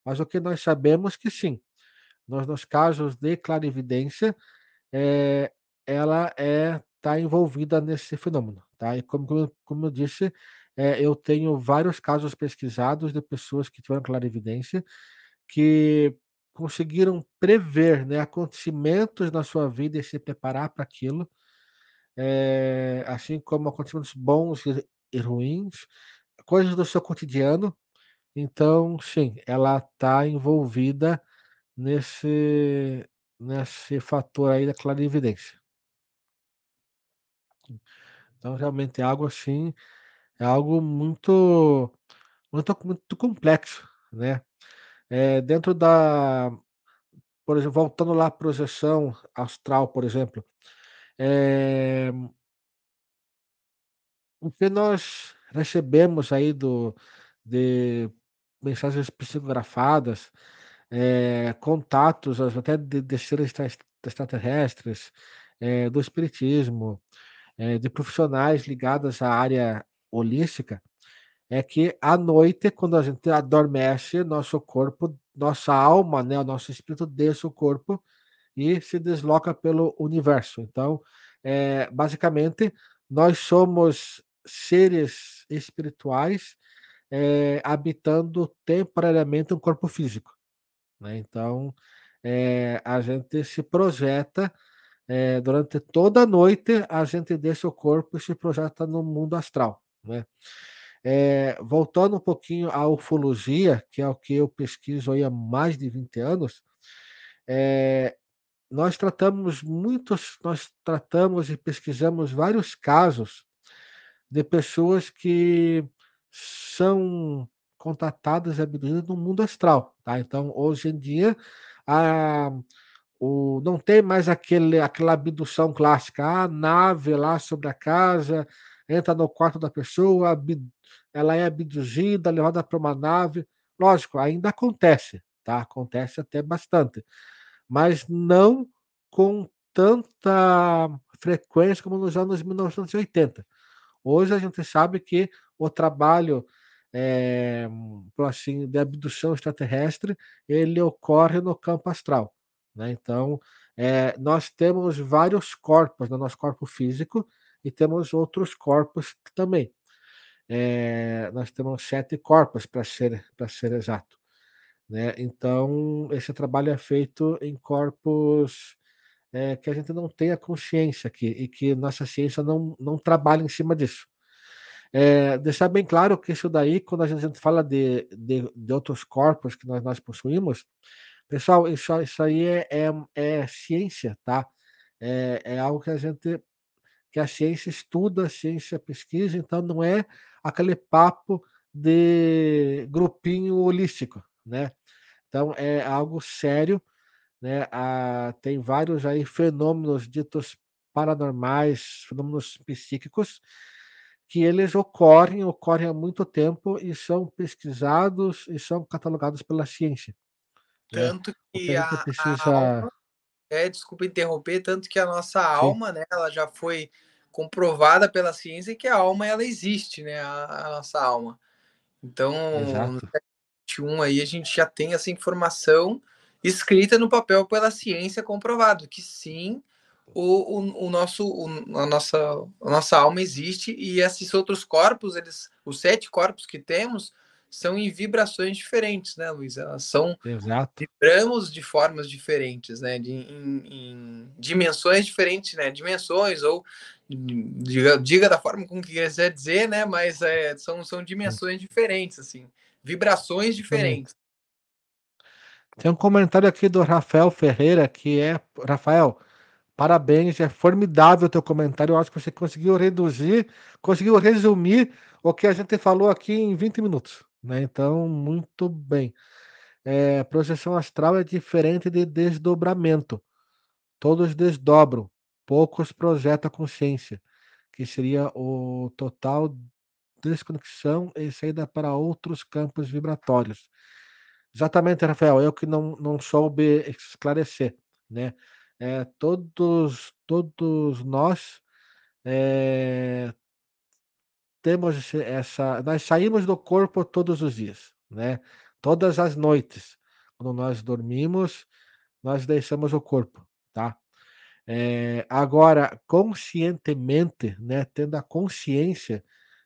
Mas o que nós sabemos que sim, nós, nos casos de clarividência, é, ela é está envolvida nesse fenômeno, tá? E como, como eu disse, é, eu tenho vários casos pesquisados de pessoas que tiveram clarividência que conseguiram prever né, acontecimentos na sua vida e se preparar para aquilo, é, assim como acontecimentos bons e ruins, coisas do seu cotidiano. Então, sim, ela está envolvida nesse, nesse fator aí da clarividência. Então, realmente é algo assim, é algo muito, muito, muito complexo, né? É, dentro da, por exemplo, voltando lá à projeção astral, por exemplo, é, o que nós recebemos aí do, de mensagens psicografadas, é, contatos até de, de seres extraterrestres, é, do espiritismo, é, de profissionais ligados à área holística, é que à noite, quando a gente adormece, nosso corpo, nossa alma, né, o nosso espírito deixa o corpo e se desloca pelo universo. Então, é, basicamente, nós somos seres espirituais é, habitando temporariamente um corpo físico. Né? Então, é, a gente se projeta é, durante toda a noite, a gente deixa o corpo e se projeta no mundo astral. Né? É, voltando um pouquinho à ufologia, que é o que eu pesquiso há mais de 20 anos, é, nós tratamos muitos, nós tratamos e pesquisamos vários casos de pessoas que são contatadas e abduzidas no mundo astral, tá? Então, hoje em dia, a, o, não tem mais aquele, aquela abdução clássica, a nave lá sobre a casa, entra no quarto da pessoa, ela é abduzida, levada para uma nave. Lógico, ainda acontece, tá? Acontece até bastante mas não com tanta frequência como nos anos 1980. Hoje a gente sabe que o trabalho é, assim, de abdução extraterrestre ele ocorre no campo astral. Né? Então, é, nós temos vários corpos no nosso corpo físico e temos outros corpos também. É, nós temos sete corpos, para ser, ser exato. Né? Então, esse trabalho é feito em corpos é, que a gente não tenha consciência aqui e que nossa ciência não, não trabalha em cima disso. É, deixar bem claro que isso daí, quando a gente fala de, de, de outros corpos que nós, nós possuímos, pessoal, isso, isso aí é, é, é ciência, tá? É, é algo que a gente que a ciência estuda, a ciência pesquisa, então não é aquele papo de grupinho holístico, né? Então é algo sério, né? Ah, tem vários aí fenômenos ditos paranormais, fenômenos psíquicos, que eles ocorrem, ocorrem há muito tempo e são pesquisados e são catalogados pela ciência. Né? Tanto que a, precisa... a alma, é, desculpa interromper, tanto que a nossa Sim. alma, né, ela já foi comprovada pela ciência que a alma ela existe, né, a, a nossa alma. Então, Exato. 2021 aí a gente já tem essa informação escrita no papel pela ciência comprovado que sim o, o, o nosso o, a nossa a nossa alma existe e esses outros corpos eles os sete corpos que temos são em vibrações diferentes, né, Luiz? Elas são Exato. vibramos de formas diferentes, né? De, em, em dimensões diferentes, né? Dimensões ou diga, diga da forma como quiser dizer, né? Mas é, são, são dimensões diferentes, assim vibrações diferentes. Tem um comentário aqui do Rafael Ferreira, que é. Rafael, parabéns, é formidável o teu comentário. Eu acho que você conseguiu reduzir, conseguiu resumir o que a gente falou aqui em 20 minutos. Né? Então, muito bem. É, projeção astral é diferente de desdobramento. Todos desdobram, poucos projetam a consciência, que seria o total desconexão e saída para outros campos vibratórios. Exatamente, Rafael, eu que não, não soube esclarecer, né? É, todos, todos nós é, temos essa. Nós saímos do corpo todos os dias, né? Todas as noites. Quando nós dormimos, nós deixamos o corpo, tá? É, agora, conscientemente, né, tendo a consciência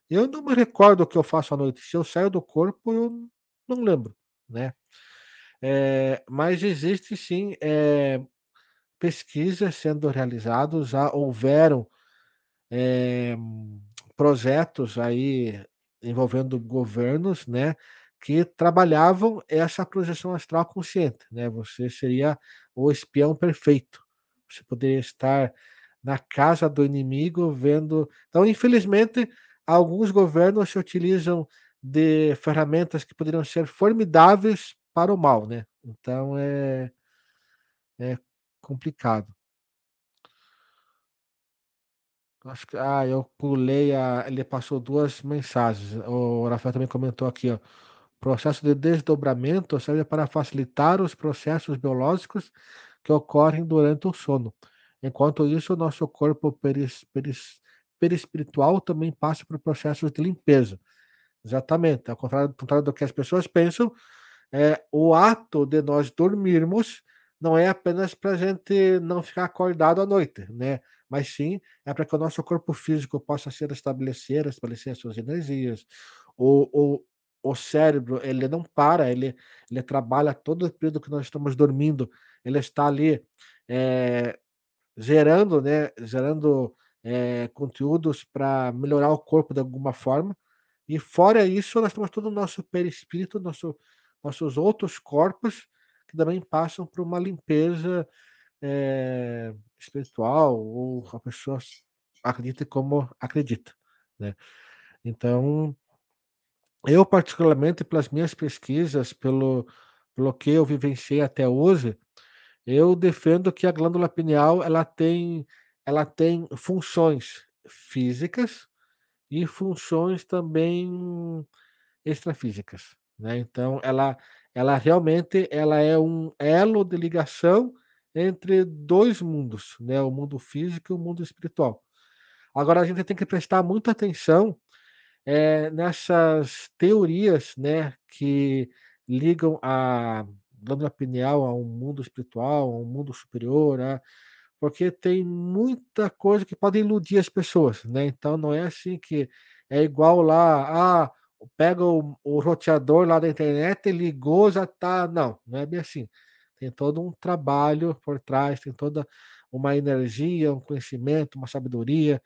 eu não me recordo o que eu faço à noite. Se eu saio do corpo, eu não lembro, né? É, mas existe sim é, pesquisas sendo realizadas, já houveram é, projetos aí envolvendo governos, né, que trabalhavam essa projeção astral consciente, né? Você seria o espião perfeito. Você poderia estar na casa do inimigo vendo. Então, infelizmente, alguns governos se utilizam de ferramentas que poderiam ser formidáveis para o mal, né? Então é, é complicado. Acho que ah, eu pulei a. Ele passou duas mensagens. O Rafael também comentou aqui, ó. Processo de desdobramento serve para facilitar os processos biológicos que ocorrem durante o sono. Enquanto isso, o nosso corpo peris, peris, perispiritual também passa por processos de limpeza. Exatamente. Ao contrário, ao contrário do que as pessoas pensam, é, o ato de nós dormirmos não é apenas para a gente não ficar acordado à noite, né? Mas sim é para que o nosso corpo físico possa se estabelecer, estabelecer as suas energias. O, o, o cérebro, ele não para, ele, ele trabalha todo o período que nós estamos dormindo, ele está ali é, gerando, né? Gerando é, conteúdos para melhorar o corpo de alguma forma. E fora isso, nós temos todo o nosso perispírito, nosso, nossos outros corpos, que também passam por uma limpeza é, espiritual, ou a pessoa acredita como acredita. Né? Então, eu, particularmente, pelas minhas pesquisas, pelo, pelo que eu vivenciei até hoje, eu defendo que a glândula pineal ela tem, ela tem funções físicas, e funções também extrafísicas, né? Então ela ela realmente ela é um elo de ligação entre dois mundos, né? O mundo físico e o mundo espiritual. Agora a gente tem que prestar muita atenção é, nessas teorias, né, que ligam a glândula pineal a um mundo espiritual, a um mundo superior, né? porque tem muita coisa que pode iludir as pessoas, né? Então não é assim que é igual lá, ah, pega o, o roteador lá da internet, ligou, já tá. Não, não é bem assim. Tem todo um trabalho por trás, tem toda uma energia, um conhecimento, uma sabedoria,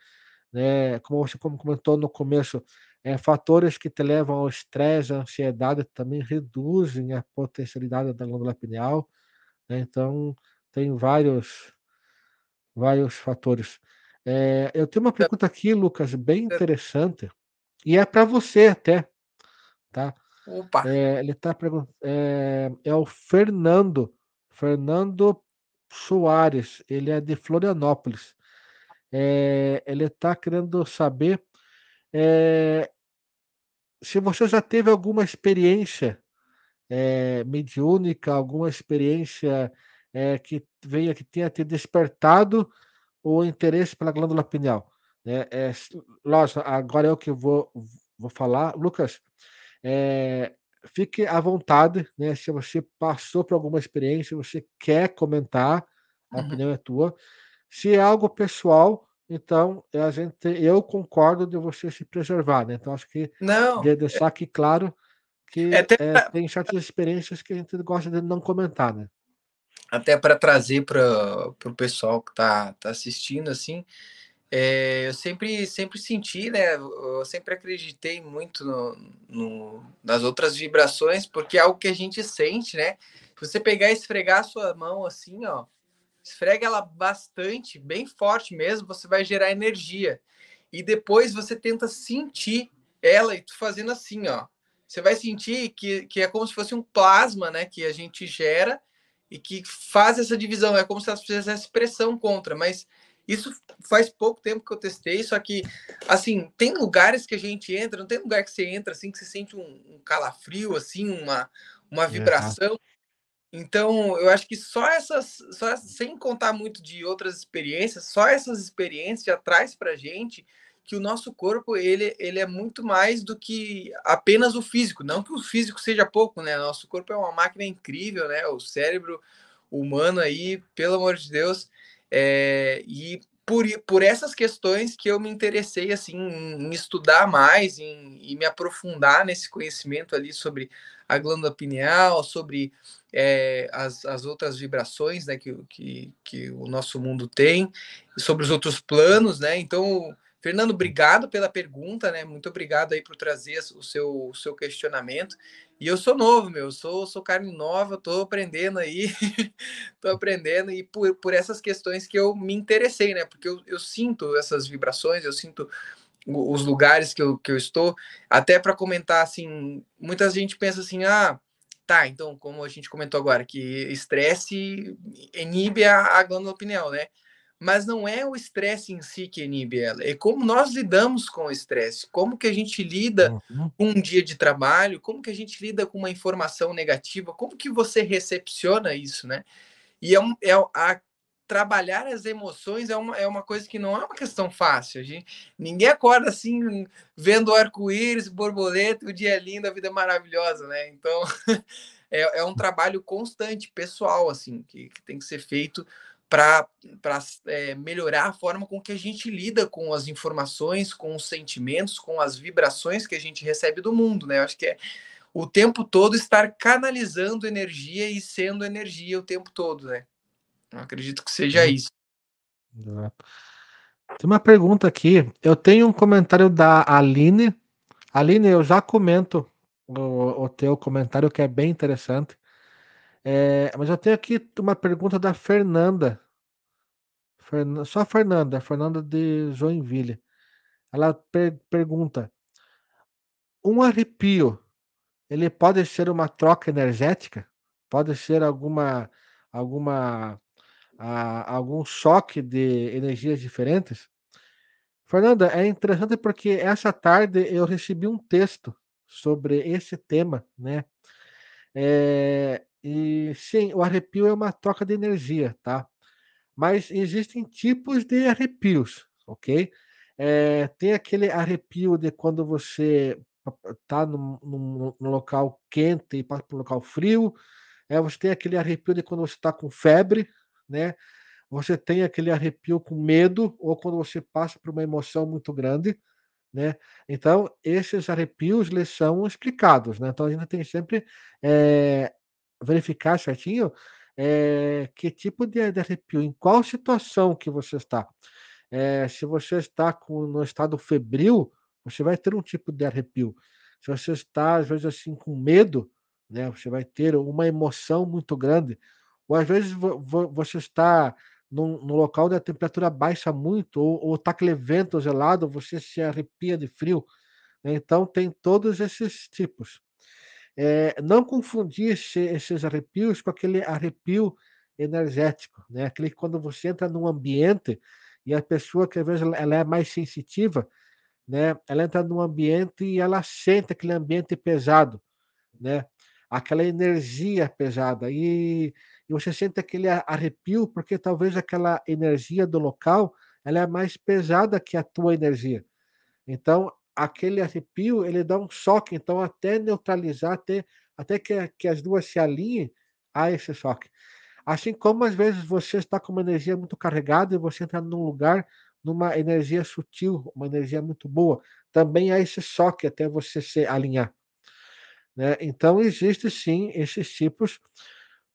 né? Como você como comentou no começo, é, fatores que te levam ao estresse, à ansiedade também reduzem a potencialidade da glândula pineal, né? Então tem vários vários fatores. É, eu tenho uma pergunta aqui, Lucas, bem interessante, e é para você até, tá? Opa! É, ele está perguntando, é, é o Fernando, Fernando Soares, ele é de Florianópolis. É, ele está querendo saber é, se você já teve alguma experiência é, mediúnica, alguma experiência é, que venha que tenha te despertado o interesse pela glândula pineal. Né? É, lógico, agora é o que eu vou, vou falar. Lucas, é, fique à vontade, né? Se você passou por alguma experiência, você quer comentar, a uhum. opinião é tua. Se é algo pessoal, então a gente, eu concordo de você se preservar, né? Então acho que não, de deixar aqui claro que é, tem certas experiências que a gente gosta de não comentar, né? até para trazer para o pessoal que está tá assistindo, assim, é, eu sempre, sempre senti, né? Eu sempre acreditei muito no, no, nas outras vibrações, porque é algo que a gente sente, né? Se você pegar e esfregar a sua mão assim, ó, esfrega ela bastante, bem forte mesmo, você vai gerar energia. E depois você tenta sentir ela e tu fazendo assim, ó. Você vai sentir que, que é como se fosse um plasma, né? Que a gente gera e que faz essa divisão. É como se elas fizessem pressão contra, mas isso faz pouco tempo que eu testei, só que, assim, tem lugares que a gente entra, não tem lugar que você entra, assim, que você sente um, um calafrio, assim, uma, uma vibração. Então, eu acho que só essas, só, sem contar muito de outras experiências, só essas experiências já traz pra gente que o nosso corpo ele, ele é muito mais do que apenas o físico. Não que o físico seja pouco, né? Nosso corpo é uma máquina incrível, né? O cérebro humano aí, pelo amor de Deus. É, e por, por essas questões que eu me interessei assim em estudar mais, em, em me aprofundar nesse conhecimento ali sobre a glândula pineal, sobre é, as, as outras vibrações né, que, que, que o nosso mundo tem, sobre os outros planos, né? Então, Fernando, obrigado pela pergunta, né? Muito obrigado aí por trazer o seu, o seu questionamento. E eu sou novo, meu, sou, sou carne nova, tô aprendendo aí, (laughs) tô aprendendo, e por, por essas questões que eu me interessei, né? Porque eu, eu sinto essas vibrações, eu sinto os lugares que eu, que eu estou, até para comentar assim, muita gente pensa assim, ah, tá, então, como a gente comentou agora, que estresse inibe a, a glândula pineal, né? Mas não é o estresse em si que inibe ela, é como nós lidamos com o estresse, como que a gente lida uhum. com um dia de trabalho, como que a gente lida com uma informação negativa, como que você recepciona isso, né? E é, um, é a, trabalhar as emoções é uma, é uma coisa que não é uma questão fácil. A gente, ninguém acorda assim, vendo arco-íris, borboleta, o dia é lindo, a vida é maravilhosa, né? Então, (laughs) é, é um trabalho constante, pessoal, assim, que, que tem que ser feito para é, melhorar a forma com que a gente lida com as informações, com os sentimentos, com as vibrações que a gente recebe do mundo, né? Eu acho que é o tempo todo estar canalizando energia e sendo energia o tempo todo, né? Eu acredito que seja uhum. isso. Tem uma pergunta aqui. Eu tenho um comentário da Aline. Aline, eu já comento o, o teu comentário que é bem interessante. É, mas eu tenho aqui uma pergunta da Fernanda. Fern... Só a Fernanda, a Fernanda de Joinville. Ela per pergunta: um arrepio, ele pode ser uma troca energética? Pode ser alguma alguma a, algum choque de energias diferentes? Fernanda, é interessante porque essa tarde eu recebi um texto sobre esse tema, né? É, e sim, o arrepio é uma troca de energia, tá? Mas existem tipos de arrepios, ok? É, tem aquele arrepio de quando você num, num, local quente e passa para um local frio. É, você tem aquele arrepio de quando você está com febre, né? Você tem aquele arrepio com medo ou quando você passa por uma emoção muito grande, né? Então, esses arrepios eles são explicados, né? Então, a gente tem sempre é, verificar certinho é, que tipo de, de, arrepio, em qual situação que você está. É, se você está com, no estado febril, você vai ter um tipo de arrepio. Se você está, às vezes, assim, com medo, né, você vai ter uma emoção muito grande. Ou, às vezes, você está num local onde a temperatura baixa muito, ou está aquele vento gelado, você se arrepia de frio. Né? Então, tem todos esses tipos. É, não confundir esse, esses arrepios com aquele arrepio energético, né? Aquele que quando você entra num ambiente e a pessoa que às vezes ela é mais sensitiva, né? Ela entra num ambiente e ela sente aquele ambiente pesado, né? Aquela energia pesada e, e você sente aquele arrepio porque talvez aquela energia do local ela é mais pesada que a tua energia. Então aquele arrepio ele dá um choque, então até neutralizar, até, até que, que as duas se alinhem a esse choque. Assim como às vezes você está com uma energia muito carregada e você entra num lugar numa energia sutil, uma energia muito boa, também há esse choque até você se alinhar. Né? Então existe sim esses tipos.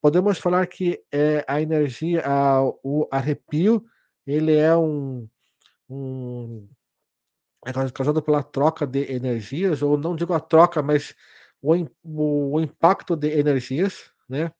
Podemos falar que é, a energia, a, o arrepio, ele é um, um é causado pela troca de energias, ou não digo a troca, mas o, o, o impacto de energias, né?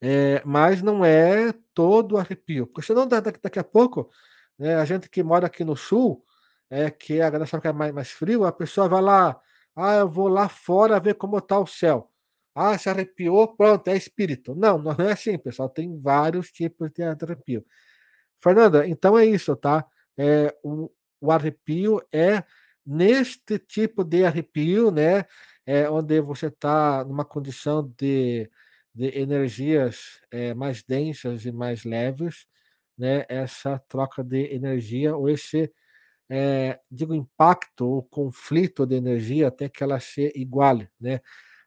É, mas não é todo arrepio, porque senão daqui, daqui a pouco, né, a gente que mora aqui no sul, é, que a galera sabe que é mais, mais frio, a pessoa vai lá, ah, eu vou lá fora ver como está o céu. Ah, se arrepiou, pronto, é espírito. Não, não é assim, pessoal. Tem vários tipos de arrepio. Fernanda, então é isso, tá? É, o arrepio é neste tipo de arrepio, né? É, onde você está numa condição de, de energias é, mais densas e mais leves, né? Essa troca de energia ou esse é, digo impacto ou conflito de energia até que ela se iguale, né?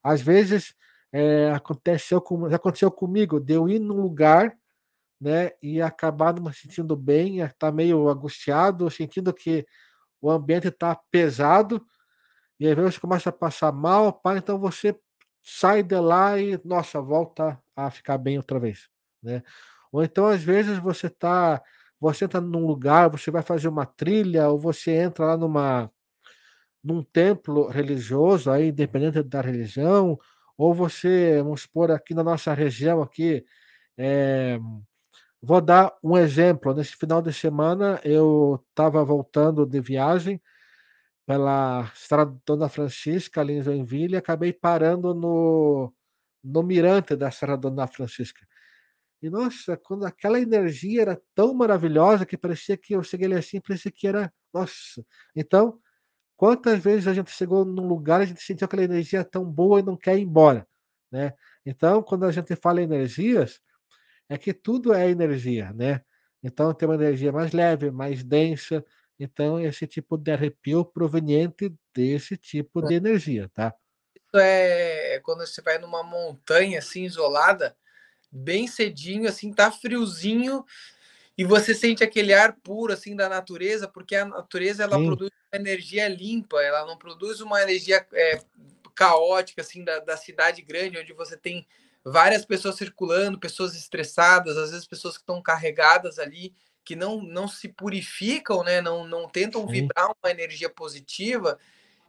Às vezes é, aconteceu com, já aconteceu comigo de eu ir num lugar né? E acabar não se sentindo bem, estar tá meio angustiado, sentindo que o ambiente está pesado, e às vezes começa a passar mal, pá, então você sai de lá e, nossa, volta a ficar bem outra vez, né? Ou então, às vezes, você está você entra num lugar, você vai fazer uma trilha, ou você entra lá numa num templo religioso, aí, independente da religião, ou você, vamos supor, aqui na nossa região, aqui, é, vou dar um exemplo. Nesse final de semana, eu estava voltando de viagem pela Estrada Dona Francisca, ali em Joinville, e acabei parando no, no mirante da Serra Dona Francisca. E nossa, quando aquela energia era tão maravilhosa que parecia que eu cheguei ali assim, parecia que era, nossa. Então, quantas vezes a gente chegou num lugar, a gente sentiu aquela energia tão boa e não quer ir embora, né? Então, quando a gente fala energias, é que tudo é energia, né? Então, tem uma energia mais leve, mais densa. Então, esse tipo de arrepio proveniente desse tipo de energia, tá? Isso é quando você vai numa montanha assim isolada, bem cedinho, assim, tá friozinho e você sente aquele ar puro assim da natureza, porque a natureza ela Sim. produz energia limpa, ela não produz uma energia é, caótica assim da, da cidade grande, onde você tem várias pessoas circulando, pessoas estressadas, às vezes pessoas que estão carregadas ali, que não, não se purificam, né? Não, não tentam Sim. vibrar uma energia positiva.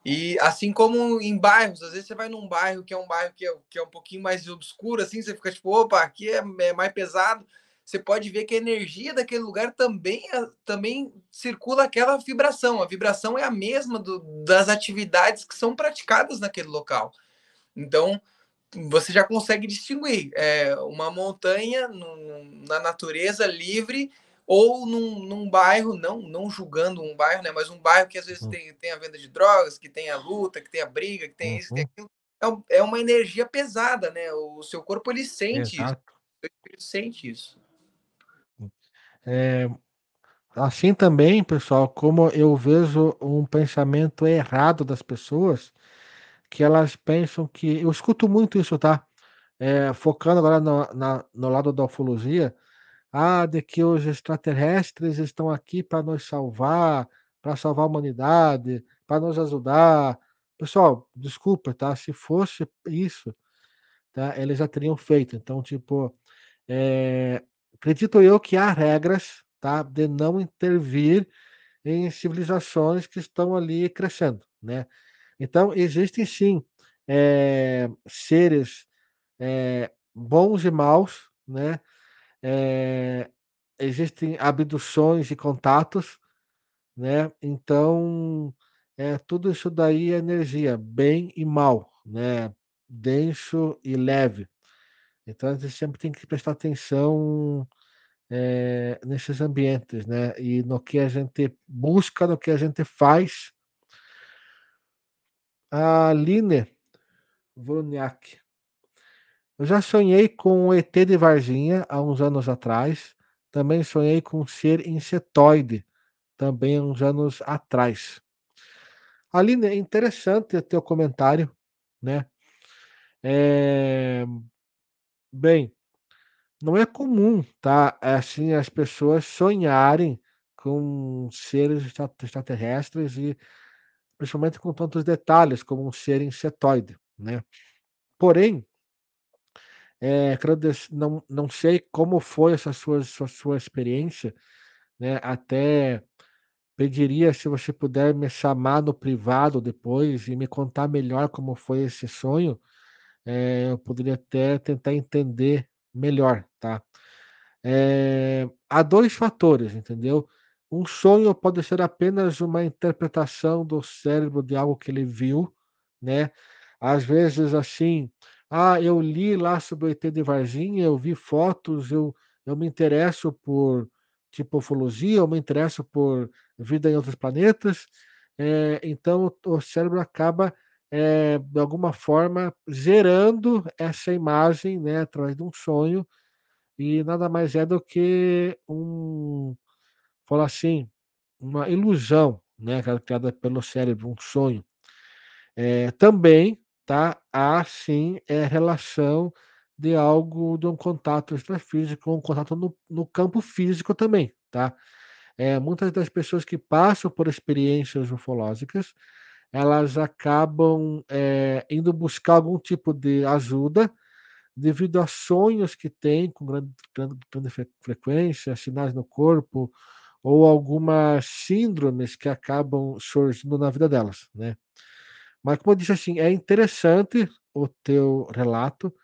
E assim como em bairros, às vezes você vai num bairro que é um bairro que é, que é um pouquinho mais obscuro, assim, você fica tipo, opa, aqui é, é mais pesado. Você pode ver que a energia daquele lugar também, é, também circula aquela vibração. A vibração é a mesma do, das atividades que são praticadas naquele local. Então, você já consegue distinguir é, uma montanha no, na natureza livre ou num, num, bairro, não, não julgando um bairro, né, mas um bairro que às vezes uhum. tem, tem a venda de drogas, que tem a luta, que tem a briga, que tem uhum. isso, que tem aquilo. É, é, uma energia pesada, né? O seu corpo ele sente Exato. isso. Ele sente isso. É, assim também, pessoal, como eu vejo um pensamento errado das pessoas, que elas pensam que. Eu escuto muito isso, tá? É, focando agora no, na, no lado da ufologia, ah, de que os extraterrestres estão aqui para nos salvar, para salvar a humanidade, para nos ajudar. Pessoal, desculpa, tá? Se fosse isso, tá? Eles já teriam feito. Então, tipo, é, acredito eu que há regras, tá? De não intervir em civilizações que estão ali crescendo, né? Então, existem sim é, seres é, bons e maus, né? É, existem abduções e contatos, né? Então, é, tudo isso daí é energia, bem e mal, né? Denso e leve. Então, a gente sempre tem que prestar atenção é, nesses ambientes, né? E no que a gente busca, no que a gente faz. A Aline Vroniak eu já sonhei com o ET de Varginha há uns anos atrás. Também sonhei com um ser insetoide, também há uns anos atrás. Aline, é interessante o teu comentário, né? É... Bem, não é comum, tá? Assim, as pessoas sonharem com seres extraterrestres e principalmente com tantos detalhes como um ser insetoide, né? Porém, é, não, não sei como foi essa sua, sua, sua experiência, né? Até pediria se você puder me chamar no privado depois e me contar melhor como foi esse sonho. É, eu poderia até tentar entender melhor, tá? É, há dois fatores, entendeu? Um sonho pode ser apenas uma interpretação do cérebro de algo que ele viu, né? Às vezes, assim, ah, eu li lá sobre o ET de Varginha, eu vi fotos, eu, eu me interesso por tipo ufologia, eu me interesso por vida em outros planetas. É, então, o cérebro acaba, é, de alguma forma, gerando essa imagem né, através de um sonho, e nada mais é do que um, falar assim, uma ilusão né, criada pelo cérebro, um sonho. É, também tá? Há sim é, relação de algo, de um contato extrafísico, um contato no, no campo físico também, tá? É, muitas das pessoas que passam por experiências ufológicas, elas acabam é, indo buscar algum tipo de ajuda devido a sonhos que têm com grande, grande, grande frequência, sinais no corpo, ou algumas síndromes que acabam surgindo na vida delas, né? Mas como eu disse assim, é interessante o teu relato,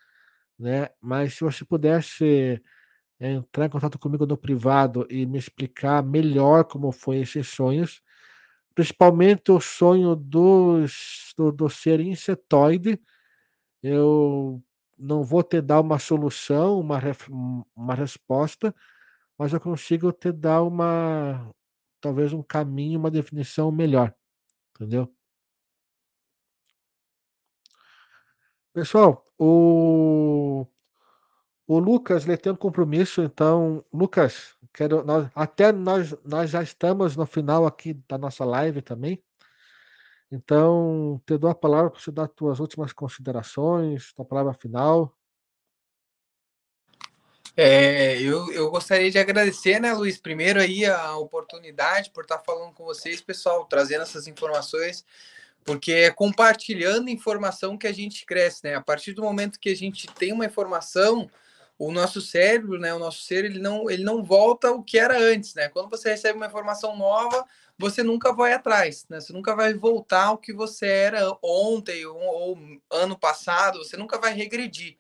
né? Mas se você pudesse entrar em contato comigo no privado e me explicar melhor como foi esses sonhos, principalmente o sonho dos, do, do ser insetoide, eu não vou te dar uma solução, uma, uma resposta, mas eu consigo te dar uma, talvez um caminho, uma definição melhor, entendeu? Pessoal, o, o Lucas ele tem um compromisso, então, Lucas, quero, nós, até nós, nós já estamos no final aqui da nossa live também. Então, te dou a palavra para você dar as últimas considerações, tua palavra final. É, eu, eu gostaria de agradecer, né, Luiz, primeiro aí a oportunidade por estar falando com vocês, pessoal, trazendo essas informações, porque é compartilhando informação que a gente cresce, né? A partir do momento que a gente tem uma informação, o nosso cérebro, né, o nosso ser, ele não, ele não volta o que era antes, né? Quando você recebe uma informação nova, você nunca vai atrás, né? Você nunca vai voltar ao que você era ontem ou, ou ano passado, você nunca vai regredir.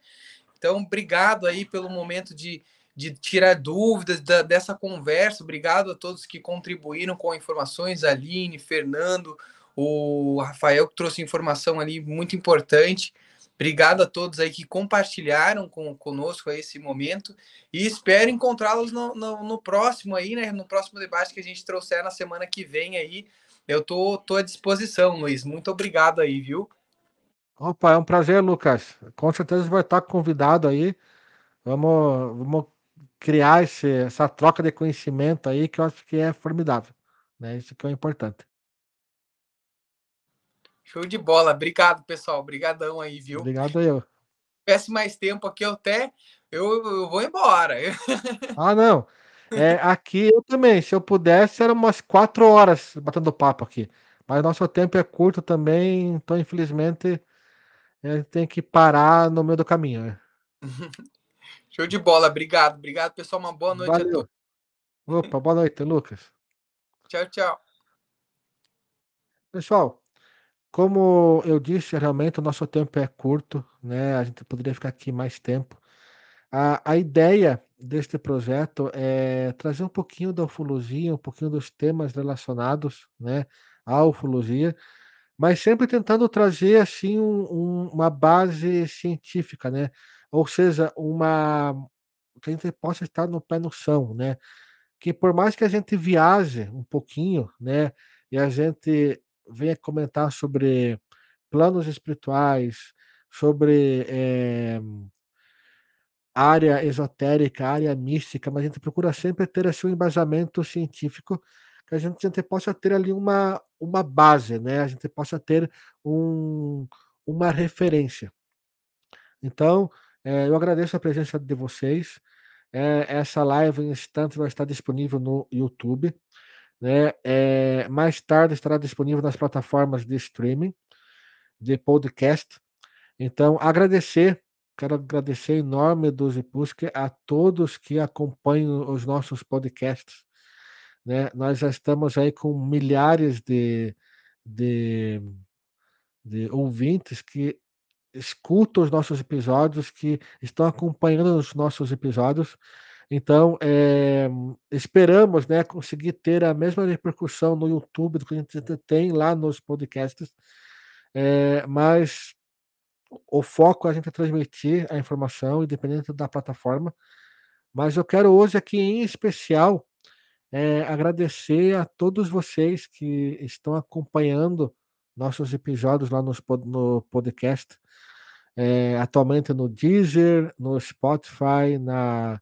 Então, obrigado aí pelo momento de, de tirar dúvidas da, dessa conversa. Obrigado a todos que contribuíram com informações, Aline, Fernando, o Rafael que trouxe informação ali muito importante. Obrigado a todos aí que compartilharam com, conosco esse momento e espero encontrá-los no, no, no, próximo aí, né? No próximo debate que a gente trouxer na semana que vem aí. Eu tô, tô à disposição, Luiz. Muito obrigado aí, viu? Opa, é um prazer, Lucas. Com certeza vai estar convidado aí. Vamos, vamos criar esse, essa troca de conhecimento aí que eu acho que é formidável. Né? Isso que é importante. Show de bola. Obrigado, pessoal. Obrigadão aí, viu? Obrigado eu. Se tivesse mais tempo aqui, eu até eu, eu vou embora. (laughs) Ah, não. É, aqui eu também. Se eu pudesse, eram umas quatro horas batendo papo aqui. Mas nosso tempo é curto também, então infelizmente a gente tem que parar no meio do caminho. Né? (laughs) Show de bola. Obrigado. Obrigado, pessoal. Uma boa noite Valeu. a todos. Opa, boa noite, Lucas. (laughs) Tchau, tchau. Pessoal, como eu disse, realmente o nosso tempo é curto, né? A gente poderia ficar aqui mais tempo. A, a ideia deste projeto é trazer um pouquinho da ufologia, um pouquinho dos temas relacionados, né, à ufologia, mas sempre tentando trazer assim um, um, uma base científica, né? Ou seja, uma que a gente possa estar no pé no chão, né? Que por mais que a gente viaje um pouquinho, né, e a gente venha comentar sobre planos espirituais, sobre é, área esotérica, área mística, mas a gente procura sempre ter assim, um embasamento científico a gente, possa ter ali uma, uma base, né? a gente possa ter um, uma referência. Então, é, eu agradeço a presença de vocês. É, essa live em instantes vai estar disponível no YouTube. Né? É, mais tarde estará disponível nas plataformas de streaming, de podcast. Então, agradecer, quero agradecer em nome do Zipusque a todos que acompanham os nossos podcasts. Né? Nós já estamos aí com milhares de, de, de ouvintes que escutam os nossos episódios, que estão acompanhando os nossos episódios. Então, é, esperamos né, conseguir ter a mesma repercussão no YouTube do que a gente tem lá nos podcasts, é, mas o foco é a gente transmitir a informação, independente da plataforma. Mas eu quero hoje aqui, em especial, é, agradecer a todos vocês que estão acompanhando nossos episódios lá nos, no podcast, é, atualmente no Deezer, no Spotify, na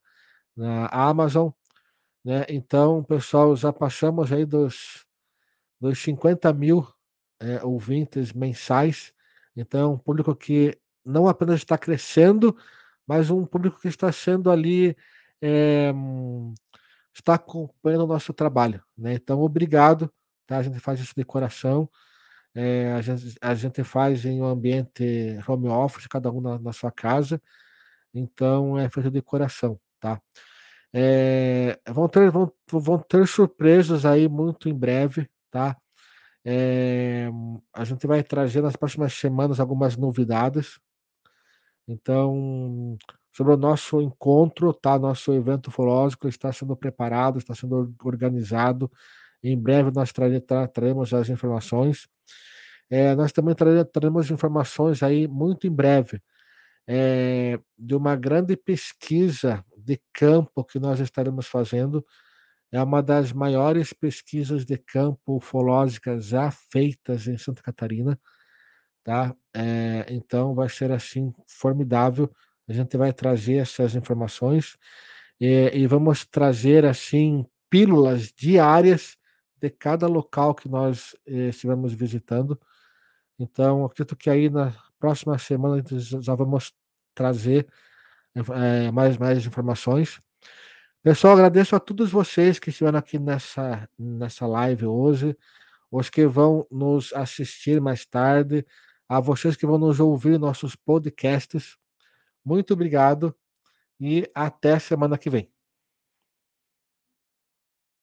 na Amazon, né? Então, pessoal, já passamos aí dos, dos 50 mil é, ouvintes mensais. Então, um público que não apenas está crescendo, mas um público que está sendo ali é, está acompanhando o nosso trabalho, né? Então, obrigado, tá? A gente faz isso de coração. É, a, gente, a gente faz em um ambiente home office, cada um na, na sua casa, então é feito de coração, tá? É, vão, ter, vão, vão ter surpresas aí muito em breve, tá? É, a gente vai trazer nas próximas semanas algumas novidades. Então, sobre o nosso encontro, tá? Nosso evento ufológico está sendo preparado, está sendo organizado. Em breve nós traremos as informações. É, nós também traremos informações aí muito em breve é, de uma grande pesquisa de campo que nós estaremos fazendo. É uma das maiores pesquisas de campo ufológicas já feitas em Santa Catarina, tá? É, então vai ser assim formidável. A gente vai trazer essas informações e, e vamos trazer assim pílulas diárias de cada local que nós eh, estivermos visitando. Então, acredito que aí na próxima semana já vamos trazer é, mais, mais informações. Pessoal, agradeço a todos vocês que estiveram aqui nessa, nessa live hoje, os que vão nos assistir mais tarde, a vocês que vão nos ouvir nossos podcasts. Muito obrigado e até semana que vem.